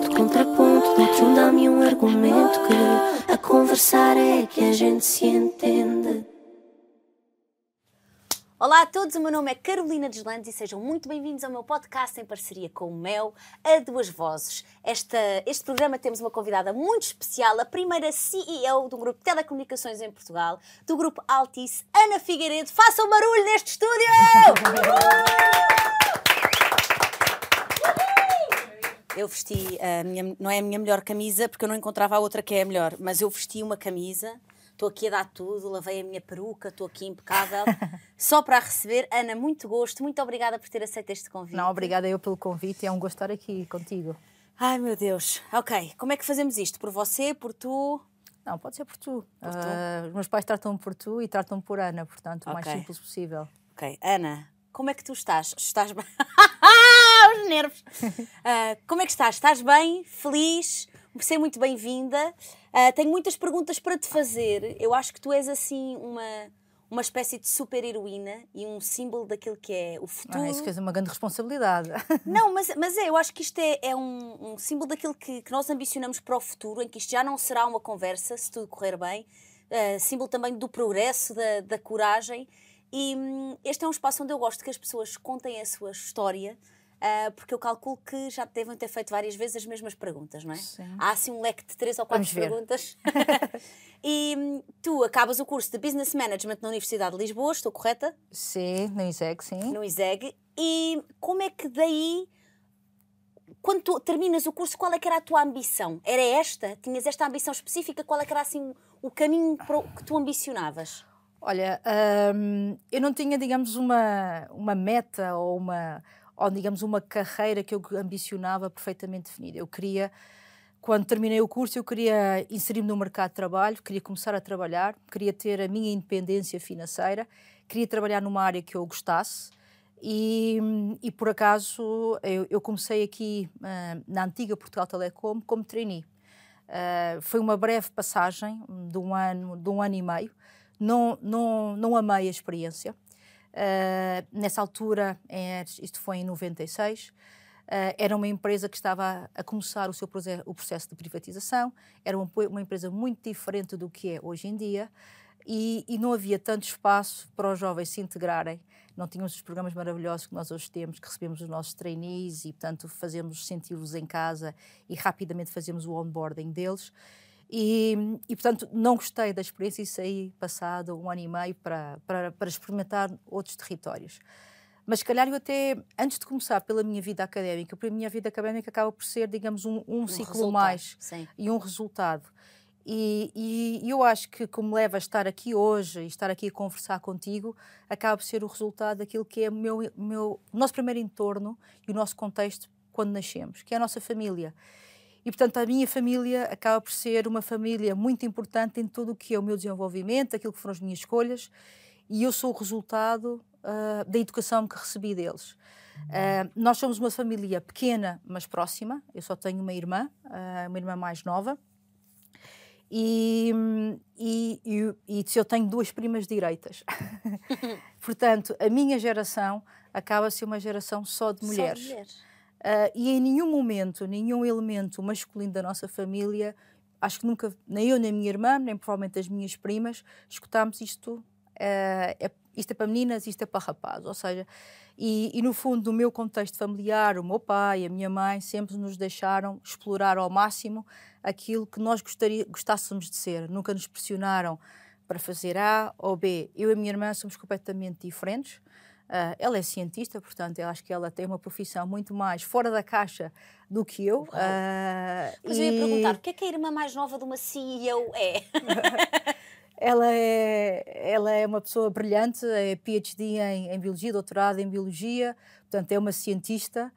ponto, contraponto, dou-te um dá-me um argumento que a conversar é que a gente se entende. Olá a todos, o meu nome é Carolina Deslandes e sejam muito bem-vindos ao meu podcast em parceria com o Mel, a Duas Vozes. Esta, este programa temos uma convidada muito especial, a primeira CEO do Grupo Telecomunicações em Portugal, do Grupo Altice, Ana Figueiredo. Façam barulho neste estúdio! Eu vesti a minha, não é a minha melhor camisa, porque eu não encontrava a outra que é a melhor, mas eu vesti uma camisa estou aqui a dar tudo, lavei a minha peruca, estou aqui impecável, só para a receber. Ana, muito gosto, muito obrigada por ter aceito este convite. Não, obrigada eu pelo convite, é um gosto estar aqui contigo. Ai meu Deus, ok, como é que fazemos isto? Por você, por tu? Não, pode ser por tu. Por tu? Uh, os meus pais tratam-me por tu e tratam-me por Ana, portanto, o okay. mais simples possível. Ok, Ana, como é que tu estás? Estás bem? Os nervos! Uh, como é que estás? Estás bem? Feliz? Ser muito bem-vinda. Uh, tenho muitas perguntas para te fazer. Eu acho que tu és assim uma, uma espécie de super-heroína e um símbolo daquilo que é o futuro. Ah, isso é uma grande responsabilidade. Não, mas, mas é, eu acho que isto é, é um, um símbolo daquilo que, que nós ambicionamos para o futuro, em que isto já não será uma conversa, se tudo correr bem. Uh, símbolo também do progresso, da, da coragem. E hum, este é um espaço onde eu gosto que as pessoas contem a sua história uh, porque eu calculo que já devem ter feito várias vezes as mesmas perguntas, não é? Sim. Há assim um leque de três ou quatro perguntas. e hum, tu acabas o curso de Business Management na Universidade de Lisboa, estou correta? Sim, no ISEG, sim. No ISEG. E como é que daí quando tu terminas o curso, qual é que era a tua ambição? Era esta? Tinhas esta ambição específica? Qual é que era assim o caminho que tu ambicionavas? Olha, hum, eu não tinha, digamos, uma, uma meta ou uma, ou digamos uma carreira que eu ambicionava perfeitamente definida. Eu queria, quando terminei o curso, eu queria inserir-me no mercado de trabalho, queria começar a trabalhar, queria ter a minha independência financeira, queria trabalhar numa área que eu gostasse. E, e por acaso eu, eu comecei aqui uh, na antiga Portugal Telecom como trainee. Uh, foi uma breve passagem de um ano, de um ano e meio. Não, não, não amei a experiência. Uh, nessa altura, é, isto foi em 96, uh, ah, era uma empresa que estava a começar o seu o processo de privatização, era uma, uma, empresa muito diferente do que é hoje em dia e, e, não havia tanto espaço para os jovens se integrarem. Não tínhamos os programas maravilhosos que nós hoje temos, que recebemos os nossos trainees e, portanto, fazemos senti-los em casa e rapidamente fazemos o onboarding deles. E, e, portanto, não gostei da experiência e saí passado um ano e meio para, para, para experimentar outros territórios. Mas, se calhar, eu até, antes de começar pela minha vida académica, porque a minha vida académica acaba por ser, digamos, um, um, um ciclo mais sim. e um resultado. E, e, eu acho que, como leva a estar aqui hoje e estar aqui a conversar contigo, acaba por ser o resultado daquilo que é o meu, meu, o nosso primeiro entorno e o nosso contexto quando nascemos, que é a nossa família. E, portanto, a minha família acaba por ser uma família muito importante em tudo o que é o meu desenvolvimento, aquilo que foram as minhas escolhas, e eu sou o resultado uh, da educação que recebi deles. Uh, nós somos uma família pequena, mas próxima. Eu só tenho uma irmã, uh, uma irmã mais nova. E, e, e, e eu tenho duas primas direitas. Portanto, a minha geração acaba a ser uma geração só de mulheres. Só de mulheres. Uh, e em nenhum momento, nenhum elemento masculino da nossa família, acho que nunca, nem eu, nem a minha irmã, nem provavelmente as minhas primas, escutámos isto, uh, é, isto é para meninas, isto é para rapazes. Ou seja, e, e, no fundo, no meu contexto familiar, o meu pai, a minha mãe, sempre nos deixaram explorar ao máximo aquilo que nós gostaria, gostássemos de ser. Nunca nos pressionaram para fazer A ou B. Eu e a minha irmã somos completamente diferentes. Uh, ela é cientista, portanto, eu acho que ela tem uma profissão muito mais fora da caixa do que eu. Uh, Mas e... eu ia perguntar, o que é que a irmã mais nova de uma CEO é? ela é, ela é uma pessoa brilhante, é PhD em, em Biologia, doutorado em Biologia, portanto, é uma cientista.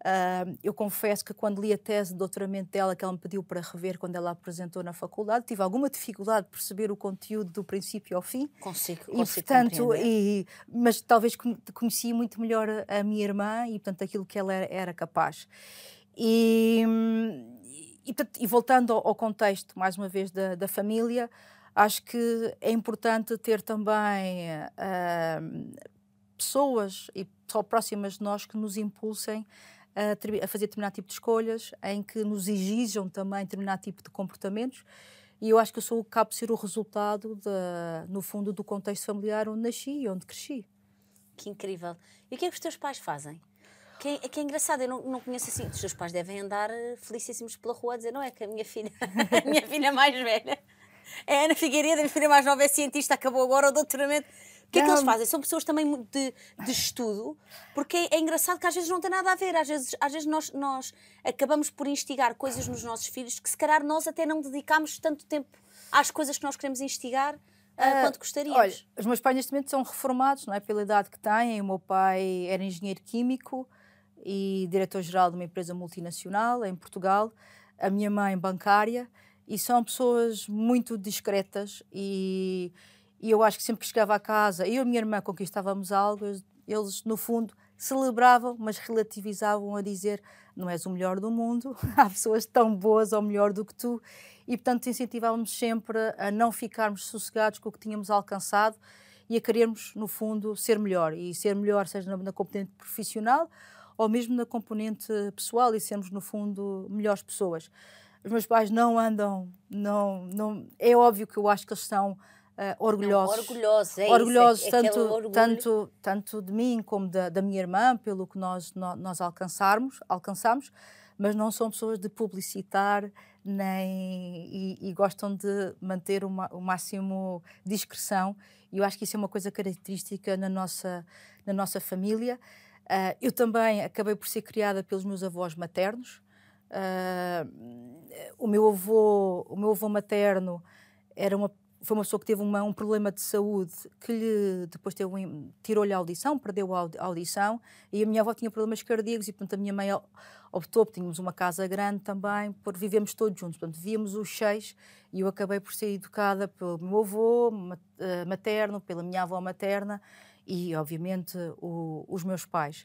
Uh, eu confesso que quando li a tese de doutoramento dela, que ela me pediu para rever quando ela apresentou na faculdade, tive alguma dificuldade de perceber o conteúdo do princípio ao fim. Consigo, e, portanto, e, Mas talvez conhecia muito melhor a, minha irmã e, portanto, aquilo que ela era, era capaz. E, e, e, voltando ao, ao, contexto, mais uma vez, da, da, família, acho que é importante ter também uh, pessoas e só próximas de nós que nos impulsem a, a fazer determinado tipo de escolhas, em que nos exijam também determinado tipo de comportamentos. E eu acho que eu sou, acabo de ser o resultado, de, no fundo, do contexto familiar onde nasci e onde cresci. Que incrível. E o que é que os teus pais fazem? Que é, que é engraçado, eu não, não conheço assim. Os teus pais devem andar eh, felicíssimos pela rua a dizer: não é que a minha filha, a minha filha mais velha é Ana Figueiredo, a minha filha mais nova é cientista, acabou agora o doutoramento. O que é que eles fazem? São pessoas também de, de estudo, porque é, é, engraçado que às vezes não tem nada a ver. Às vezes, às vezes nós, nós acabamos por instigar coisas nos nossos filhos que, se calhar, nós até não dedicamos tanto tempo às coisas que nós queremos instigar. Uh, quanto gostaríamos. Olha, os meus pais neste momento são reformados, não é? Pela idade que têm. O meu pai era engenheiro químico e diretor-geral de uma empresa multinacional em Portugal. A minha mãe, bancária. E são pessoas muito discretas e e eu acho que sempre que chegava a casa, eu e a minha irmã conquistávamos algo, eles, no fundo, celebravam, mas relativizavam a dizer: não és o melhor do mundo, há pessoas tão boas ou melhor do que tu. E, portanto, incentivávamos sempre a não ficarmos sossegados com o que tínhamos alcançado e a querermos, no fundo, ser melhor. E ser melhor, seja na, na componente profissional ou mesmo na componente pessoal e sermos, no fundo, melhores pessoas. Os meus pais não andam, não, não, é óbvio que eu acho que eles são uh, orgulhosos. Não, orgulhosos, é orgulhosos isso, é, tanto, orgulho. tanto, tanto de mim como da, da minha irmã, pelo que nós, nós, nós alcançarmos, alcançamos, mas não são pessoas de publicitar nem, e, e gostam de manter uma, o máximo discreção. E eu acho que isso é uma coisa característica na nossa, na nossa família. Uh, eu também acabei por ser criada pelos meus avós maternos. Uh, o meu avô, o meu avô materno era uma foi uma pessoa que teve uma, um problema de saúde que lhe depois tirou-lhe a audição, perdeu a audição e a minha avó tinha problemas cardíacos e portanto a minha mãe optou, tínhamos uma casa grande também, por vivemos todos juntos, portanto víamos os seis e eu acabei por ser educada pelo meu avô eh, materno, pela minha avó materna e obviamente o, os meus pais.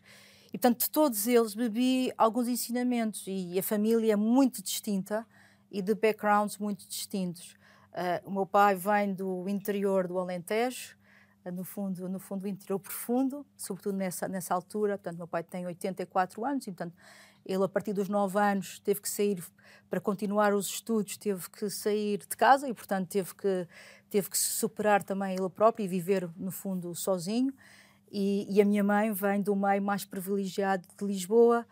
E portanto de todos eles bebi alguns ensinamentos e a família é muito distinta e de backgrounds muito distintos. Uh, o meu pai vem do interior do Alentejo, uh, no fundo, no fundo do interior profundo, sobretudo nessa nessa altura. Portanto, meu pai tem 84 anos e, portanto, ele a partir dos 9 anos teve que sair para continuar os estudos, teve que sair de casa e, portanto, teve que teve que se superar também ele próprio e viver no fundo sozinho. E, e a minha mãe vem do meio mais privilegiado de Lisboa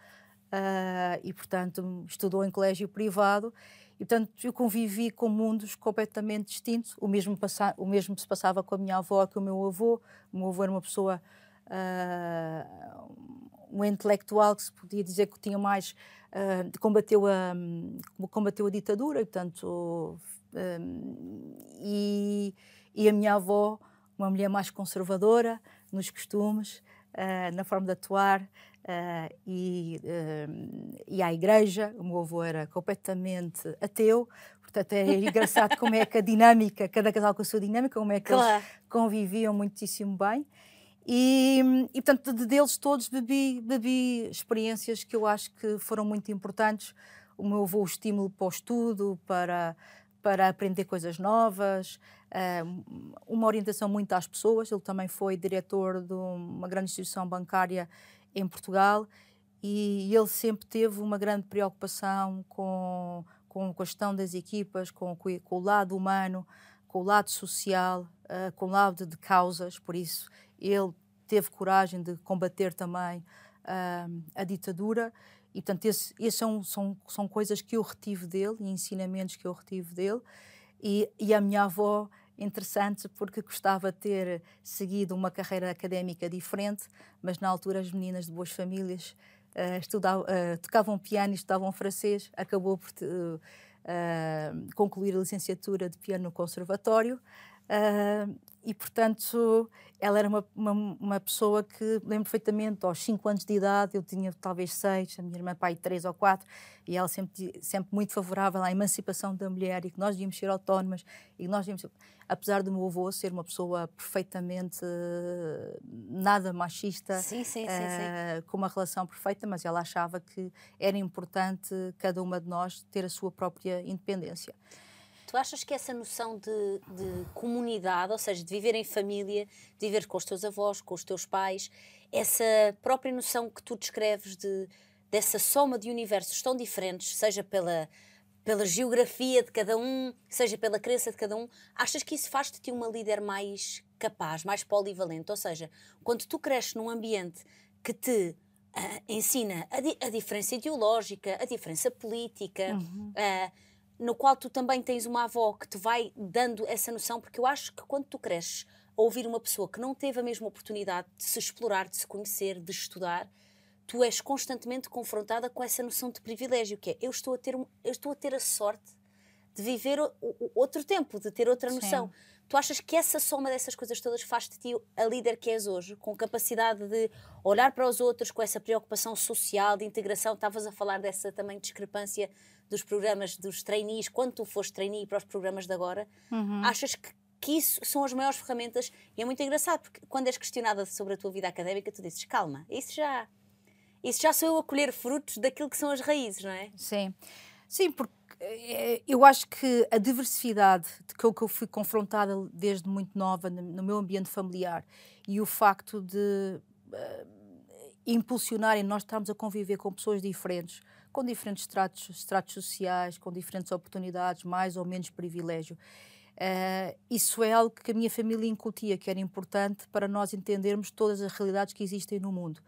uh, e, portanto, estudou em colégio privado e, portanto, eu convivi com mundos completamente distintos. O mesmo, o mesmo se passava com a minha avó que o meu avô. O meu avô era uma pessoa, uh, um intelectual que se podia dizer que tinha mais, uh, combateu, a, combateu a ditadura, e, portanto, um, e, e a minha avó, uma mulher mais conservadora nos costumes, uh, na forma de atuar, Uh, e, uh, e à igreja. O meu avô era completamente ateu, portanto é engraçado como é que a dinâmica, cada casal com a sua dinâmica, como é que claro. eles conviviam muitíssimo bem. E, e portanto, de, deles todos bebi, bebi experiências que eu acho que foram muito importantes. O meu avô, o estímulo para o estudo, para, para aprender coisas novas, uh, uma orientação muito às pessoas. Ele também foi diretor de uma grande instituição bancária em Portugal e ele sempre teve uma grande preocupação com, com a questão das equipas, com, com o lado humano, com o lado social, uh, com o lado de causas, por isso ele teve coragem de combater também uh, a ditadura. E portanto esses são, são, são coisas que eu retive dele e ensinamentos que eu retive dele. E, e a minha avó interessante porque gostava de ter seguido uma carreira académica diferente, mas na altura as meninas de boas famílias uh, estudavam, uh, tocavam piano e estudavam francês, acabou por uh, concluir a licenciatura de piano no conservatório e, portanto, ela era uma, uma, uma, pessoa que lembro perfeitamente, aos 5 anos de idade, eu tinha talvez 6, a minha irmã pai 3 ou 4, e ela sempre, sempre muito favorável à emancipação da mulher e que nós devíamos ser autónomas e nós devíamos apesar do meu avô ser uma pessoa perfeitamente uh, nada machista, sim, sim, sim, uh, com uma relação perfeita, mas ela achava que era importante cada uma de nós ter a sua própria independência. Tu achas que essa noção de, de, comunidade, ou seja, de viver em família, de viver com os teus avós, com os teus pais, essa própria noção que tu descreves de, dessa soma de universos tão diferentes, seja pela, pela geografia de cada um, seja pela crença de cada um, achas que isso faz de ti uma líder mais capaz, mais polivalente? Ou seja, quando tu cresces num ambiente que te uh, ensina a, di a, diferença ideológica, a diferença política, uhum. uh, no qual tu também tens uma avó que te vai dando essa noção, porque eu acho que quando tu cresces a ouvir uma pessoa que não teve a mesma oportunidade de se explorar, de se conhecer, de estudar, tu és constantemente confrontada com essa noção de privilégio, que é eu estou a ter, eu estou a, ter a sorte de viver o, o, outro tempo, de ter outra noção. Sim. Tu achas que essa soma dessas coisas todas faz de ti a líder que és hoje, com capacidade de olhar para os outros, com essa preocupação social, de integração? Estavas a falar dessa também discrepância dos programas dos trainees, quando tu foste trainee para os programas de agora. Uhum. Achas que, que isso são as maiores ferramentas? E é muito engraçado, porque quando és questionada sobre a tua vida académica, tu dizes, calma, isso já, isso já sou eu a colher frutos daquilo que são as raízes, não é? Sim. Sim, porque eh, eu acho que a diversidade de que eu fui confrontada desde muito nova no meu ambiente familiar e o facto de uh, impulsionarem nós estarmos a conviver com pessoas diferentes, com diferentes estratos, sociais, com diferentes oportunidades, mais ou menos privilégio. Uh, isso é algo que a minha família incutia, que era importante para nós entendermos todas as realidades que existem no mundo.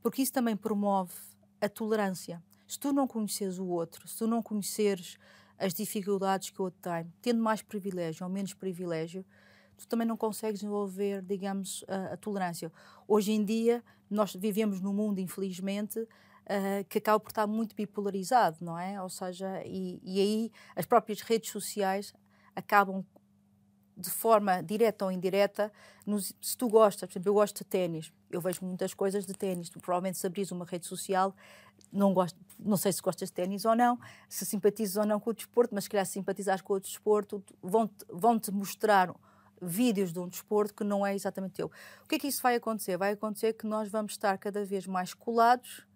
Porque isso também promove a tolerância se tu não conheces o outro, se tu não conheceres as dificuldades que o outro tem, tendo mais privilégio ou menos privilégio, tu também não consegues desenvolver, digamos, a, a tolerância. Hoje em dia, nós vivemos num mundo, infelizmente, uh, que acaba por estar muito bipolarizado, não é? Ou seja, e, e aí as próprias redes sociais acabam de forma direta ou indireta, nos, se tu gostas, por exemplo, eu gosto de ténis, eu vejo muitas coisas de ténis, provavelmente se uma rede social, não, gosto, não sei se gostas de ténis ou não, se simpatizas ou não com o desporto, mas se calhar se com o desporto, vão-te vão -te mostrar vídeos de um desporto que não é exatamente teu. O que é que isso vai acontecer? Vai acontecer que nós vamos estar cada vez mais colados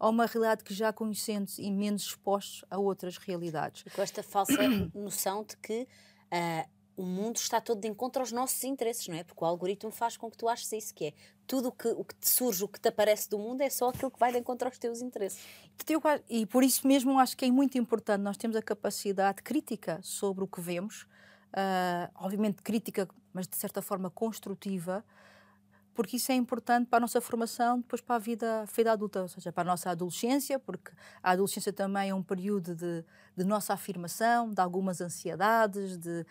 a uma realidade que já conhecemos e menos expostos a outras realidades. E com esta falsa noção de que uh, o mundo está todo de encontro aos nossos interesses, não é? Porque o algoritmo faz com que tu aches isso, que é tudo o que, o que te surge, o que te aparece do mundo é só aquilo que vai de encontro aos teus interesses. E por isso mesmo acho que é muito importante nós temos a capacidade crítica sobre o que vemos, uh, obviamente crítica, mas de certa forma construtiva, porque isso é importante para a nossa formação, depois para a vida, vida adulta, ou seja, para a nossa adolescência, porque a adolescência também é um período de, de nossa afirmação, de algumas ansiedades, de,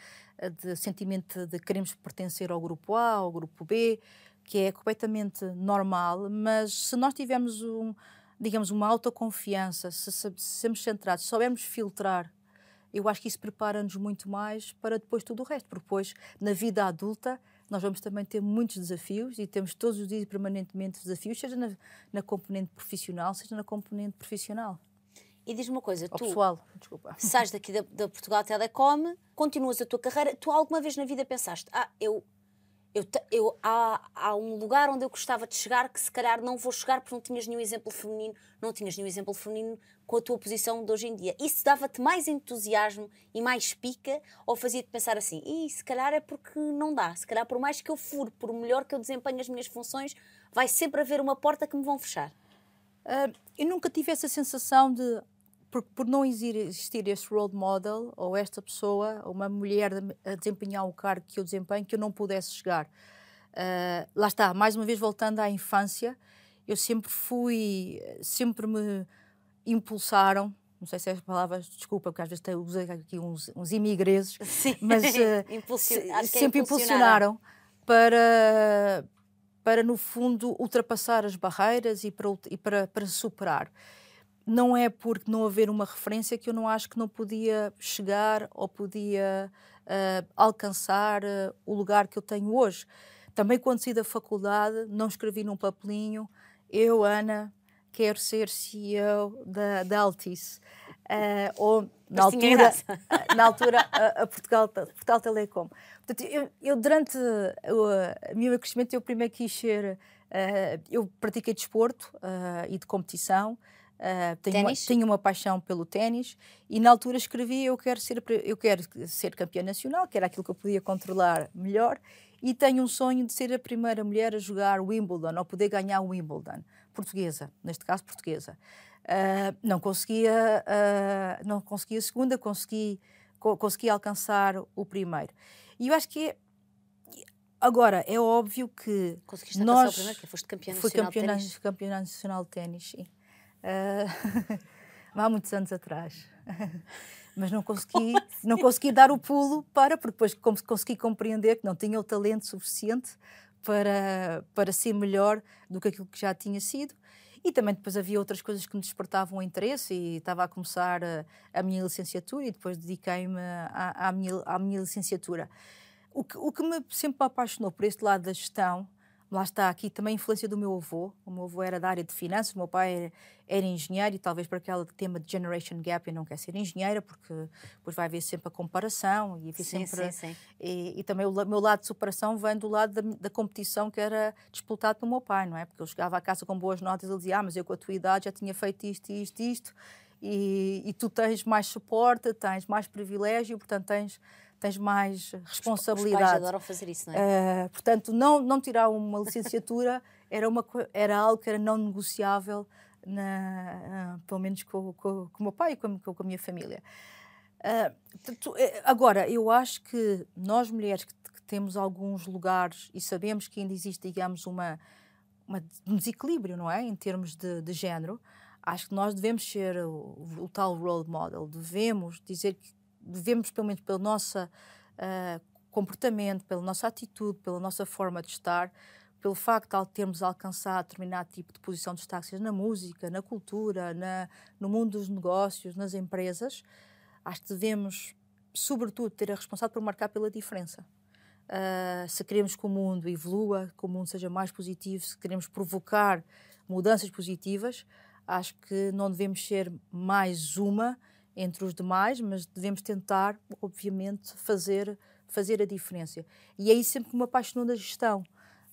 de sentimento de queremos pertencer ao grupo A, ao grupo B, que é completamente normal, mas se nós tivermos um, digamos, uma autoconfiança, se, se, se sermos centrados, se soubermos filtrar eu acho que isso prepara-nos muito mais para depois tudo o resto, porque depois, na vida adulta, nós vamos também ter muitos desafios e temos todos os dias permanentemente desafios, seja na, na componente profissional, seja na componente profissional. E diz-me uma coisa, Ou tu pessoal, desculpa. sais daqui da, da Portugal Telecom, continuas a tua carreira, tu alguma vez na vida pensaste, ah, eu eu, eu, há, há um lugar onde eu gostava de chegar que se calhar não vou chegar porque não tinhas nenhum exemplo feminino, não tinhas nenhum exemplo feminino com a tua posição de hoje em dia. Isso dava-te mais entusiasmo e mais pica ou fazia-te pensar assim, e se calhar é porque não dá, se calhar por mais que eu fure, por melhor que eu desempenhe as minhas funções, vai sempre haver uma porta que me vão fechar. Uh, eu nunca tive essa sensação de por, por não existir este role model ou esta pessoa, uma mulher a desempenhar o cargo que eu desempenho, que eu não pudesse chegar. Uh, lá está, mais uma vez voltando à infância, eu sempre fui, sempre me impulsaram, não sei se é as palavras, desculpa, porque às vezes uso aqui uns, uns imigreses, Sim. mas uh, Impulsion, é sempre impulsionaram para, para, no fundo, ultrapassar as barreiras e para, e para, para superar não é porque não haver uma referência que eu não acho que não podia chegar ou podia uh, alcançar uh, o lugar que eu tenho hoje. Também quando saí da faculdade, não escrevi num papelinho, eu, Ana, quero ser CEO da, da Altice. Uh, ou na altura, na altura a, a, Portugal, Portugal Telecom. Portanto, eu, eu durante o, meu crescimento, eu primeiro quis ser, eu pratiquei desporto uh, e de competição, Uh, tenho, uma, tenho uma paixão pelo ténis e na altura escrevi eu quero ser eu quero ser campeã nacional que era aquilo que eu podia controlar melhor e tenho um sonho de ser a primeira mulher a jogar Wimbledon ou poder ganhar Wimbledon portuguesa neste caso portuguesa Uh, não conseguia, uh, não conseguia a segunda, consegui, co consegui alcançar o primeiro. E eu acho que é, agora é óbvio que Conseguiste nós o primeiro, que foste campeã fui nacional campeã, de ténis. campeã nacional de ténis, sim. Uh, há muitos anos atrás. Mas não consegui, não consegui dar o pulo para, porque depois consegui compreender que não tinha o talento suficiente para, para ser melhor do que aquilo que já tinha sido. E também depois havia outras coisas que me despertavam interesse e estava a começar a, a minha licenciatura e depois dediquei-me à, à, minha, à minha licenciatura. O que, o que me sempre apaixonou por este lado da gestão lá está aqui também a influência do meu avô. O meu avô era da área de finanças, o meu pai era, era engenheiro e talvez para aquele tema de generation gap eu não quero ser engenheira porque depois vai haver sempre a comparação e sim, sempre sim, sim. E, e, também o meu lado de superação vem do lado da, da, competição que era disputado pelo meu pai, não é? Porque eu chegava à casa com boas notas e ele dizia, ah, mas eu com a tua idade já tinha feito isto, isto, isto e, e tu tens mais suporte, tens mais privilégio, portanto tens tens mais responsabilidade. Os pais adoram fazer isso, não é? Uh, portanto, não, não tirar uma licenciatura era, uma, era algo que era não negociável, na, uh, pelo menos com, com, com o meu pai e com, com a minha família. Uh, agora, eu acho que nós mulheres que, que, temos alguns lugares e sabemos que ainda existe, digamos, uma, uma um desequilíbrio, não é? Em termos de, de género, acho que nós devemos ser o, o tal role model, devemos dizer que devemos, pelo menos pelo nosso uh, comportamento, pela nossa atitude, pela nossa forma de estar, pelo facto de termos alcançado determinado tipo de posição de destaque, na música, na cultura, na, no mundo dos negócios, nas empresas, acho que devemos, sobretudo, ter a responsabilidade por marcar pela diferença. Uh, se queremos que o mundo evolua, que o mundo seja mais positivo, se queremos provocar mudanças positivas, acho que não devemos ser mais uma entre os demais, mas devemos tentar, obviamente, fazer, fazer a diferença. E é isso sempre que me apaixonou da gestão,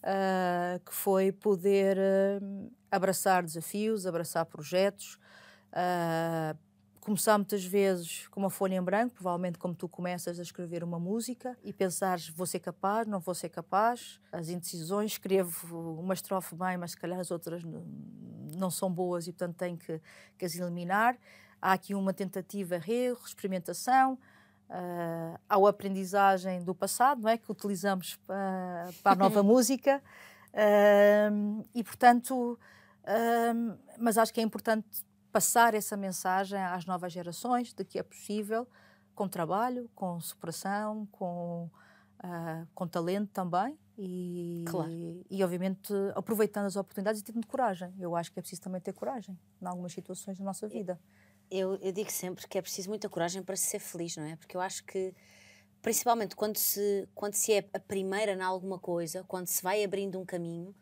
uh, que foi poder uh, abraçar desafios, abraçar projetos, uh, começar muitas vezes com uma folha em branco, provavelmente como tu começas a escrever uma música e pensares vou ser capaz, não vou ser capaz, as indecisões, escrevo uma estrofe bem, mas se calhar as outras não são boas e portanto tenho que, que as eliminar há aqui uma tentativa, erro, experimentação, uh, há a aprendizagem do passado, não é? que utilizamos para, para a nova música. Uh, e, portanto, uh, mas acho que é importante passar essa mensagem às novas gerações de que é possível, com trabalho, com superação, com, uh, com talento também. E, claro. e, e, obviamente, aproveitando as oportunidades e tendo coragem. Eu acho que é preciso também ter coragem em algumas situações da nossa vida eu, eu digo sempre que é preciso muita coragem para ser feliz, não é? Porque eu acho que, principalmente quando se, quando se é a primeira em alguma coisa, quando se vai abrindo um caminho,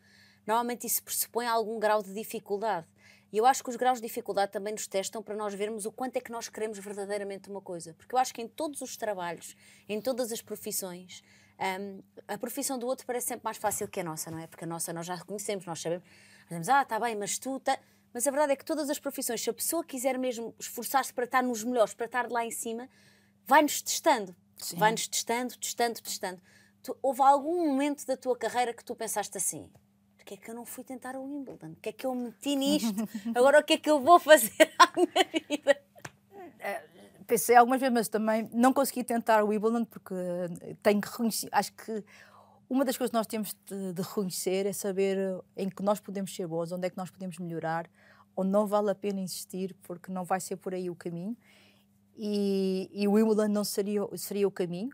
normalmente isso pressupõe algum grau de dificuldade. E eu acho que os graus de dificuldade também nos testam para nós vermos o quanto é que nós queremos verdadeiramente uma coisa. Porque eu acho que em todos os trabalhos, em todas as profissões, um, a profissão do outro parece sempre mais fácil que a nossa, não é? Porque a nossa nós já reconhecemos, nós sabemos, nós dizemos, ah, está bem, mas tu. Tá... Mas a verdade é que todas as profissões, se a pessoa quiser mesmo esforçar-se para estar nos melhores, para estar lá em cima, vai-nos testando. Vai-nos testando, testando, testando. Tu, houve algum momento da tua carreira que tu pensaste assim: porque é que eu não fui tentar o Wimbledon? O que é que eu meti nisto? Agora o que é que eu vou fazer à minha vida? É, pensei algumas vezes, mas também não consegui tentar o Wimbledon porque tenho que reconhecer. Acho que uma das coisas que nós temos de, de reconhecer é saber em que nós podemos ser bons, onde é que nós podemos melhorar onde não vale a pena insistir porque não vai ser por aí o caminho e, e o Wimbledon não seria, seria o caminho.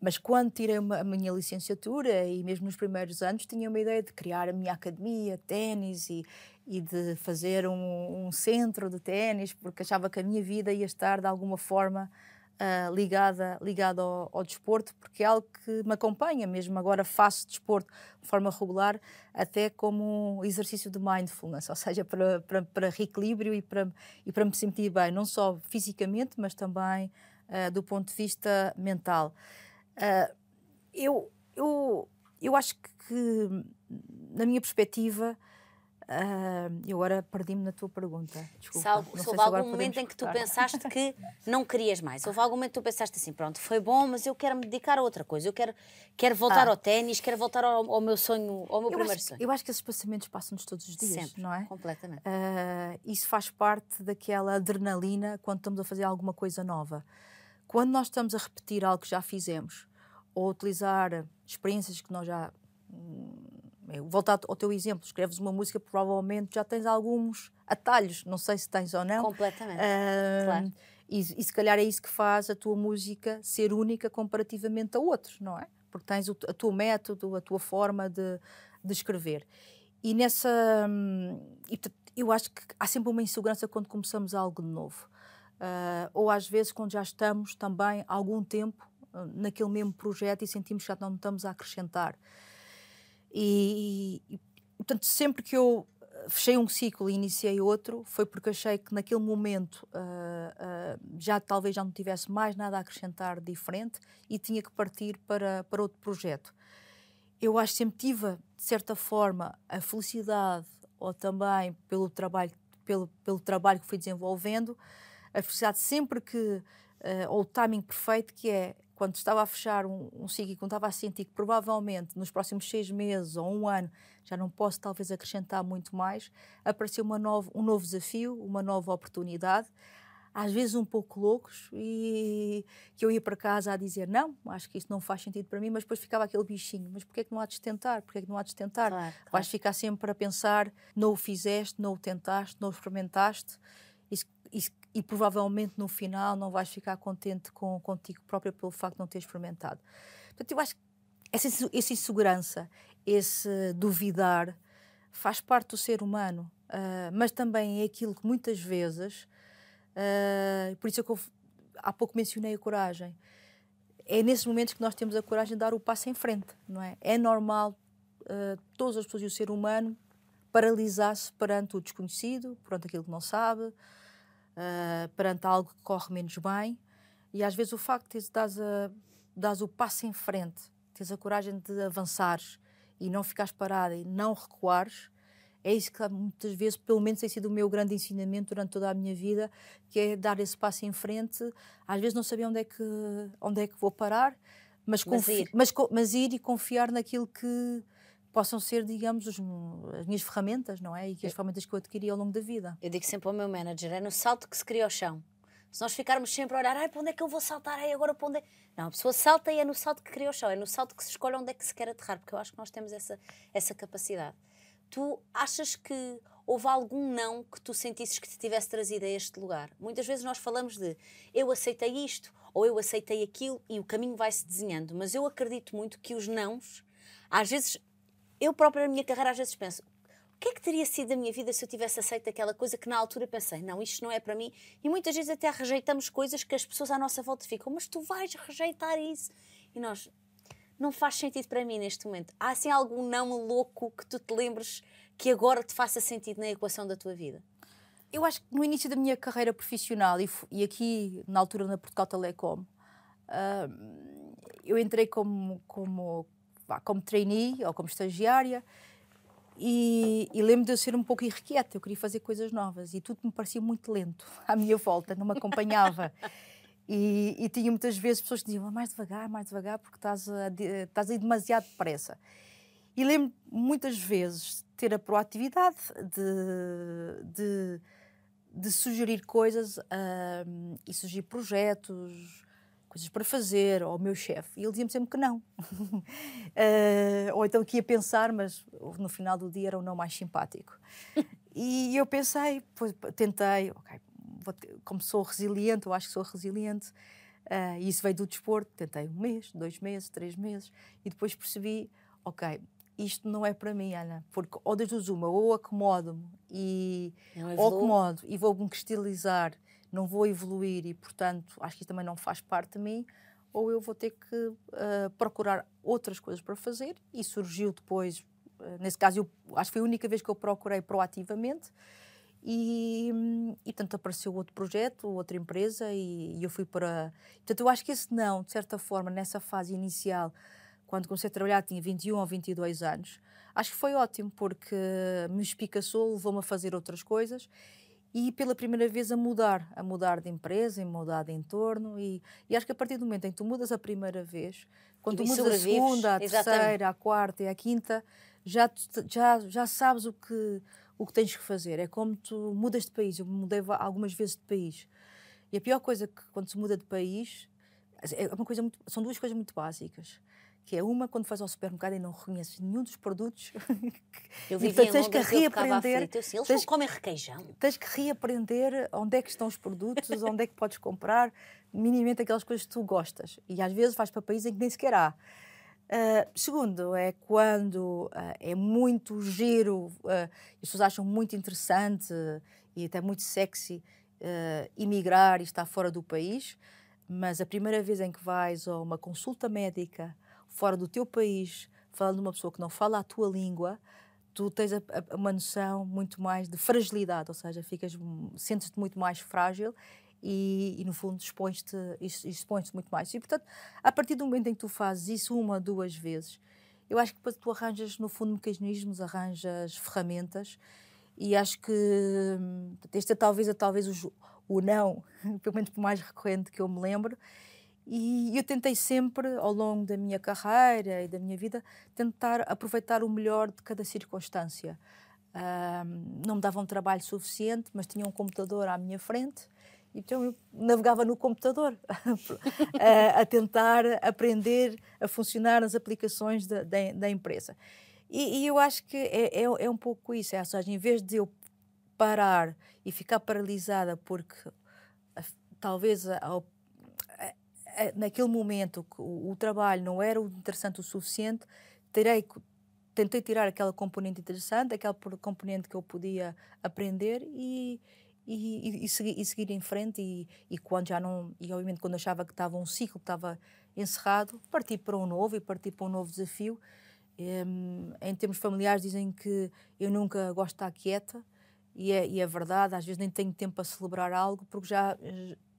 Mas quando tirei a minha licenciatura e mesmo nos primeiros anos tinha uma ideia de criar a minha academia de ténis e, e de fazer um, um centro de ténis porque achava que a minha vida ia estar de alguma forma uh, ligada, ligada ao, ao, desporto, porque é algo que me acompanha, mesmo agora faço desporto de forma regular, até como um exercício de mindfulness, ou seja, para, para, para reequilíbrio e para, e para me sentir bem, não só fisicamente, mas também uh, do ponto de vista mental. Uh, eu, eu, eu acho que, na minha perspectiva, Uh, eu agora perdi-me na tua pergunta. Desculpa. Se, algo, se houve algum momento em que tu pensaste que não querias mais, houve algum momento que tu pensaste assim: pronto, foi bom, mas eu quero me dedicar a outra coisa, eu quero, quero voltar ah. ao ténis, quero voltar ao, ao, meu sonho, ao meu eu primeiro acho, sonho. Eu acho que esses passamentos passam-nos todos os dias, Sempre, não é? Completamente. Uh, isso faz parte daquela adrenalina quando estamos a fazer alguma coisa nova. Quando nós estamos a repetir algo que já fizemos ou utilizar experiências que nós já voltar ao teu exemplo, escreves uma música, provavelmente já tens alguns atalhos, não sei se tens ou não. Completamente. Uh, claro. E, e, se calhar é isso que faz a tua música ser única comparativamente a outros, não é? Porque tens o a teu método, a tua forma de, de escrever. E nessa. Hum, eu acho que há sempre uma insegurança quando começamos algo de novo. Uh, ou às vezes quando já estamos também algum tempo uh, naquele mesmo projeto e sentimos que já não estamos a acrescentar. E, e, portanto, sempre que eu eh, fechei um ciclo e iniciei outro, foi porque achei que naquele momento uh, uh, já talvez já não tivesse mais nada a acrescentar diferente e tinha que partir para, para outro projeto. Eu acho que sempre tive, de certa forma, a felicidade, ou também pelo trabalho, pelo, pelo trabalho que fui desenvolvendo, a felicidade sempre que, uh, ou o timing perfeito, que é quando estava a fechar um, um ciclo e quando estava a sentir que provavelmente nos próximos seis meses ou um ano já não posso talvez acrescentar muito mais, apareceu uma novo, um novo desafio, uma nova oportunidade, às vezes um pouco loucos, e que eu ia para casa a dizer não, acho que isso não faz sentido para mim, mas depois ficava aquele bichinho, mas porquê é que não há de tentar? Porquê é que não há de tentar? Claro, claro. Vais ficar sempre a pensar, não o fizeste, não o tentaste, não o experimentaste, isso, isso e provavelmente no final não vais ficar contente com contigo própria pelo facto de não ter experimentado. Portanto, eu acho que essa, essa insegurança, esse duvidar, faz parte do ser humano, uh, mas também é aquilo que muitas vezes, uh, por isso é que eu há pouco mencionei a coragem, é nesses momentos que nós temos a coragem de dar o passo em frente, não é? É normal uh, todas as pessoas e o ser humano paralisar-se perante o desconhecido, perante aquilo que não sabe, uh, perante algo que corre menos bem. E às vezes o facto de a, dares o passo em frente, teres a coragem de avançares e não ficares parada e não recuares, é isso que muitas vezes, pelo menos, tem sido o meu grande ensinamento durante toda a minha vida, que é dar esse passo em frente. Às vezes não saber onde é que, onde é que vou parar, mas, mas, ir. Mas, mas ir e confiar naquilo que, possam ser, digamos, os, as minhas ferramentas, não é? E que as ferramentas que eu adquiri ao longo da vida. Eu digo sempre ao meu manager: é no salto que se cria o chão. Se nós ficarmos sempre a olhar, ai, para onde é que eu vou saltar? Ai, agora para onde é? Não, a pessoa salta e é no salto que cria o chão, é no salto que se escolhe onde é que se quer aterrar, porque eu acho que nós temos essa, essa capacidade. Tu achas que houve algum não que tu sentisses que te tivesse trazido a este lugar? Muitas vezes nós falamos de eu aceitei isto ou eu aceitei aquilo e o caminho vai se desenhando, mas eu acredito muito que os nãos, às vezes eu própria na minha carreira às vezes penso o que é que teria sido da minha vida se eu tivesse aceito aquela coisa que na altura pensei, não, isto não é para mim. E muitas vezes até rejeitamos coisas que as pessoas à nossa volta ficam, mas tu vais rejeitar isso. E nós, não faz sentido para mim neste momento. Há assim algum não louco que tu te lembres que agora te faça sentido na equação da tua vida? Eu acho que no início da minha carreira profissional e, e aqui na altura na Portugal Telecom, uh, eu entrei como, como como trainee ou como estagiária e, e lembro de eu ser um pouco irrequieta, eu queria fazer coisas novas e tudo me parecia muito lento à minha volta, não me acompanhava. E, e, tinha muitas vezes pessoas que diziam mais devagar, mais devagar, porque estás a, estás a ir demasiado depressa. E lembro muitas vezes ter a proatividade de, de, de sugerir coisas uh, e sugerir projetos, coisas para fazer, ou o meu chefe. E ele dizia-me sempre que não. uh, ou então que ia pensar, mas no final do dia era o não mais simpático. e eu pensei, pois, tentei, ok, como sou resiliente, eu acho que sou resiliente, uh, e isso veio do desporto, tentei um mês, dois meses, três meses, e depois percebi, ok, isto não é para mim, Ana, porque ou das duas uma, ou acomodo-me e ou acomodo e vou-me cristalizar não vou evoluir e, portanto, acho que isso também não faz parte de mim, ou eu vou ter que uh, procurar outras coisas para fazer. E surgiu depois, uh, nesse caso, eu, acho que foi a única vez que eu procurei proativamente. E, e portanto, apareceu outro projeto, outra empresa, e, e eu fui para. Portanto, eu acho que esse não, de certa forma, nessa fase inicial, quando comecei a trabalhar tinha 21 ou 22 anos. Acho que foi ótimo porque me espicaçou, levou-me a fazer outras coisas e pela primeira vez a mudar, a mudar de empresa, a mudar de entorno e, e, acho que a partir do momento em que tu mudas a primeira vez, quando tu mudas a segunda, a terceira, a quarta e a quinta, já, já, já sabes o que, o que tens que fazer. É como tu mudas de país. Eu mudei algumas vezes de país. E a pior coisa que quando se muda de país é uma coisa muito, são duas coisas muito básicas que é uma quando vais ao supermercado e não reconheces nenhum dos produtos. Eu e, tens que reaprender. Assim, eles tens, não comem requeijão. Tens que reaprender onde é que estão os produtos, onde é que podes comprar, minimamente aquelas coisas que tu gostas. E às vezes vais para países em que nem sequer há. Uh, segundo, é quando uh, é muito giro, uh, as pessoas acham muito interessante e até muito sexy emigrar e estar fora do país, mas a primeira vez em que vais a uma consulta médica fora do teu país, falando de uma pessoa que não fala a tua língua, tu tens a, a, uma noção muito mais de fragilidade, ou seja, ficas sentes-te muito mais frágil e, e no fundo expões-te expões muito mais. E portanto, a partir do momento em que tu fazes isso uma, duas vezes, eu acho que tu arranjas no fundo mecanismos, arranjas ferramentas e acho que este é talvez, é talvez o, o não, pelo menos por mais recorrente que eu me lembro, e eu tentei sempre, ao longo da minha carreira e da minha vida, tentar aproveitar o melhor de cada circunstância. Não me dava um trabalho suficiente, mas tinha um computador à minha frente, então eu navegava no computador a, a, tentar aprender a funcionar as aplicações da, da, da empresa. E, e, eu acho que é, é, é, um pouco isso, é, ou seja, em vez de eu parar e ficar paralisada porque talvez a, a naquele momento o, o, trabalho não era interessante o suficiente, terei tentei tirar aquela componente interessante, aquela componente que eu podia aprender e, e, e, seguir, e seguir, em frente e, e, quando já não e obviamente quando achava que estava um ciclo que estava encerrado partir para um novo e partir para um novo desafio. Um, em termos familiares dizem que eu nunca gosto de estar quieta e é, e é verdade às vezes nem tenho tempo para celebrar algo porque já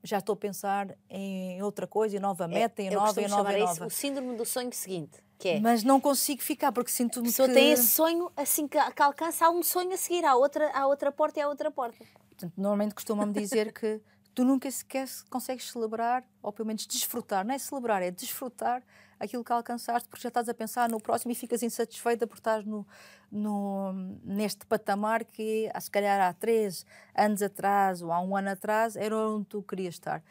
já estou a pensar em outra coisa, em nova é, meta, em nova, em nova, em nova. Isso o síndrome do sonho seguinte, que é... Mas não consigo ficar, porque sinto-me A que... tem esse sonho, assim que, que alcança, há um sonho a seguir, há outra, há outra porta e há outra porta. Portanto, normalmente costumam-me dizer que tu nunca sequer consegues celebrar, ou pelo menos desfrutar, não é celebrar, é desfrutar aquilo que alcançaste, porque já estás a pensar no próximo e ficas insatisfeita por estar no, no, neste patamar que, se calhar, há três anos atrás ou há um ano atrás era onde tu querias estar.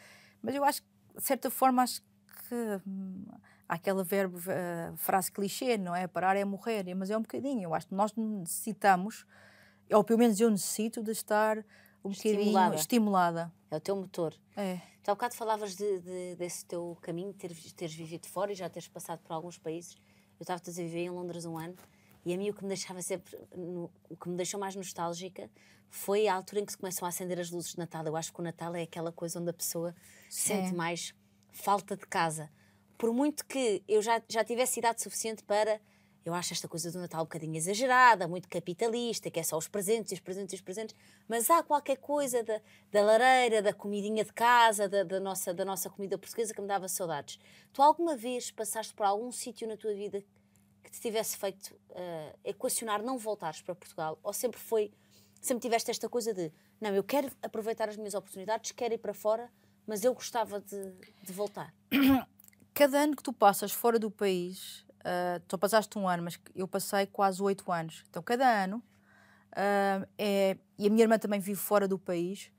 Mas eu acho que, de certa forma, acho que hum, há aquela verbo, uh, frase clichê, não é? Parar é morrer, mas é um bocadinho. Eu acho que nós necessitamos, ou pelo menos eu necessito, de estar um bocadinho estimulada. É o teu motor. É. Tu há bocado falavas de, de, desse teu caminho, de teres, teres vivido fora e já teres passado por alguns países. Eu estava a viver em Londres um ano e a mim o que me deixava sempre, no, o que me deixou mais nostálgica foi a altura em que se começam a acender as luzes de Natal. Eu acho que o Natal é aquela coisa onde a pessoa Sim. sente mais falta de casa. Por muito que eu já, já tivesse idade suficiente para. Eu acho esta coisa do Natal um bocadinho exagerada, muito capitalista, que é só os presentes, os presentes os presentes, mas há qualquer coisa da, da lareira, da comidinha de casa, da, da, nossa, da nossa comida portuguesa que me dava saudades. Tu alguma vez passaste por algum sítio na tua vida que te tivesse feito uh, equacionar não voltares para Portugal? Ou sempre foi, sempre tiveste esta coisa de não, eu quero aproveitar as minhas oportunidades, quero ir para fora, mas eu gostava de, de voltar? Cada ano que tu passas fora do país, uh, tu passaste um ano, mas eu passei quase oito anos. Então, cada ano, uh, é, e a minha irmã também vive fora do país,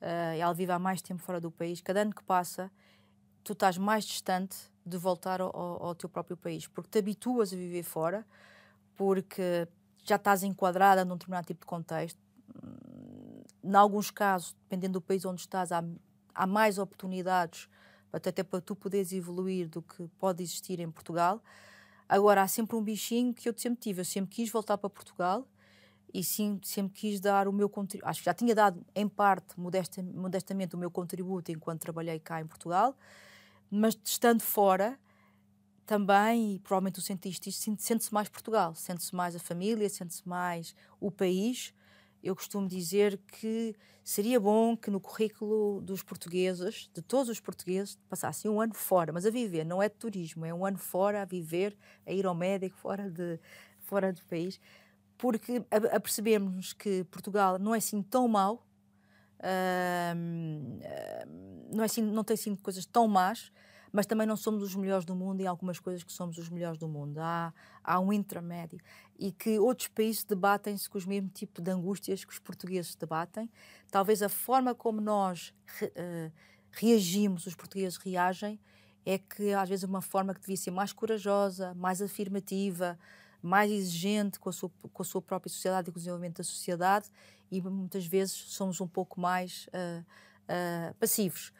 uh, ela vive há mais tempo fora do país, cada ano que passa, tu estás mais distante de voltar ao, ao, teu próprio país, porque te habituas a viver fora, porque já estás enquadrada num determinado tipo de contexto. Hum, em alguns casos, dependendo do país onde estás, há, há mais oportunidades até para tu poderes evoluir do que pode existir em Portugal. Agora, há sempre um bichinho que eu sempre tive. Eu sempre quis voltar para Portugal e sim, sempre quis dar o meu contributo. Acho que já tinha dado, em parte, modesta, modestamente, o meu contributo enquanto trabalhei cá em Portugal mas estando fora também, e provavelmente tu sentiste isto, sente-se mais Portugal, sente-se mais a família, sente-se mais o país eu costumo dizer que seria bom que no currículo dos portugueses, de todos os portugueses, passassem um ano fora, mas a viver, não é de turismo, é um ano fora a viver, a ir ao médico fora, de, fora do país, porque apercebemos que Portugal não é assim tão mau, não, é assim, não tem sido coisas tão más, mas também não somos os melhores do mundo em algumas coisas que somos os melhores do mundo. Há, há um intermédio. E que outros países debatem-se com os mesmos tipo de angústias que os portugueses debatem. Talvez a forma como nós re, uh, reagimos, os portugueses reagem, é que às vezes uma forma que devia ser mais corajosa, mais afirmativa, mais exigente com a sua, com a sua própria sociedade e com o desenvolvimento da sociedade e muitas vezes somos um pouco mais uh, uh, passivos.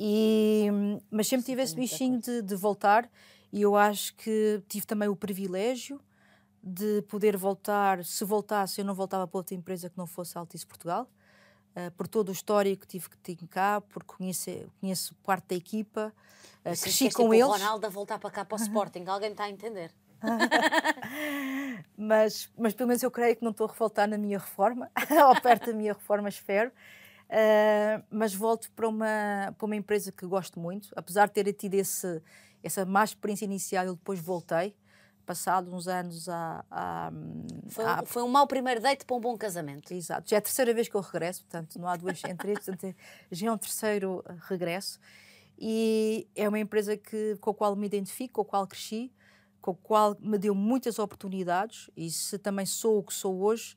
E, mas sempre tive esse bichinho de, de, voltar e eu acho que tive também o privilégio de poder voltar. Se voltasse, eu não voltava para outra empresa que não fosse Altice Portugal, uh, por todo o histórico que tive que ter cá, porque conheço, conheço parte da equipa, uh, cresci com tipo eles. O Ronaldo a voltar para cá para o Sporting, alguém está a entender? mas, mas pelo menos eu creio que não estou a revoltar na minha reforma, ou perto da minha reforma, espero. Uh, mas volto para uma, para uma empresa que gosto muito, apesar de ter tido esse, essa má experiência inicial, eu depois voltei, passado uns anos a. a, foi, a... foi, um mau primeiro date para um bom casamento. Exato, já é a terceira vez que eu regresso, portanto não há duas entre portanto já é um terceiro regresso. E é uma empresa que, com a qual me identifico, com a qual cresci, com a qual me deu muitas oportunidades, e se também sou o que sou hoje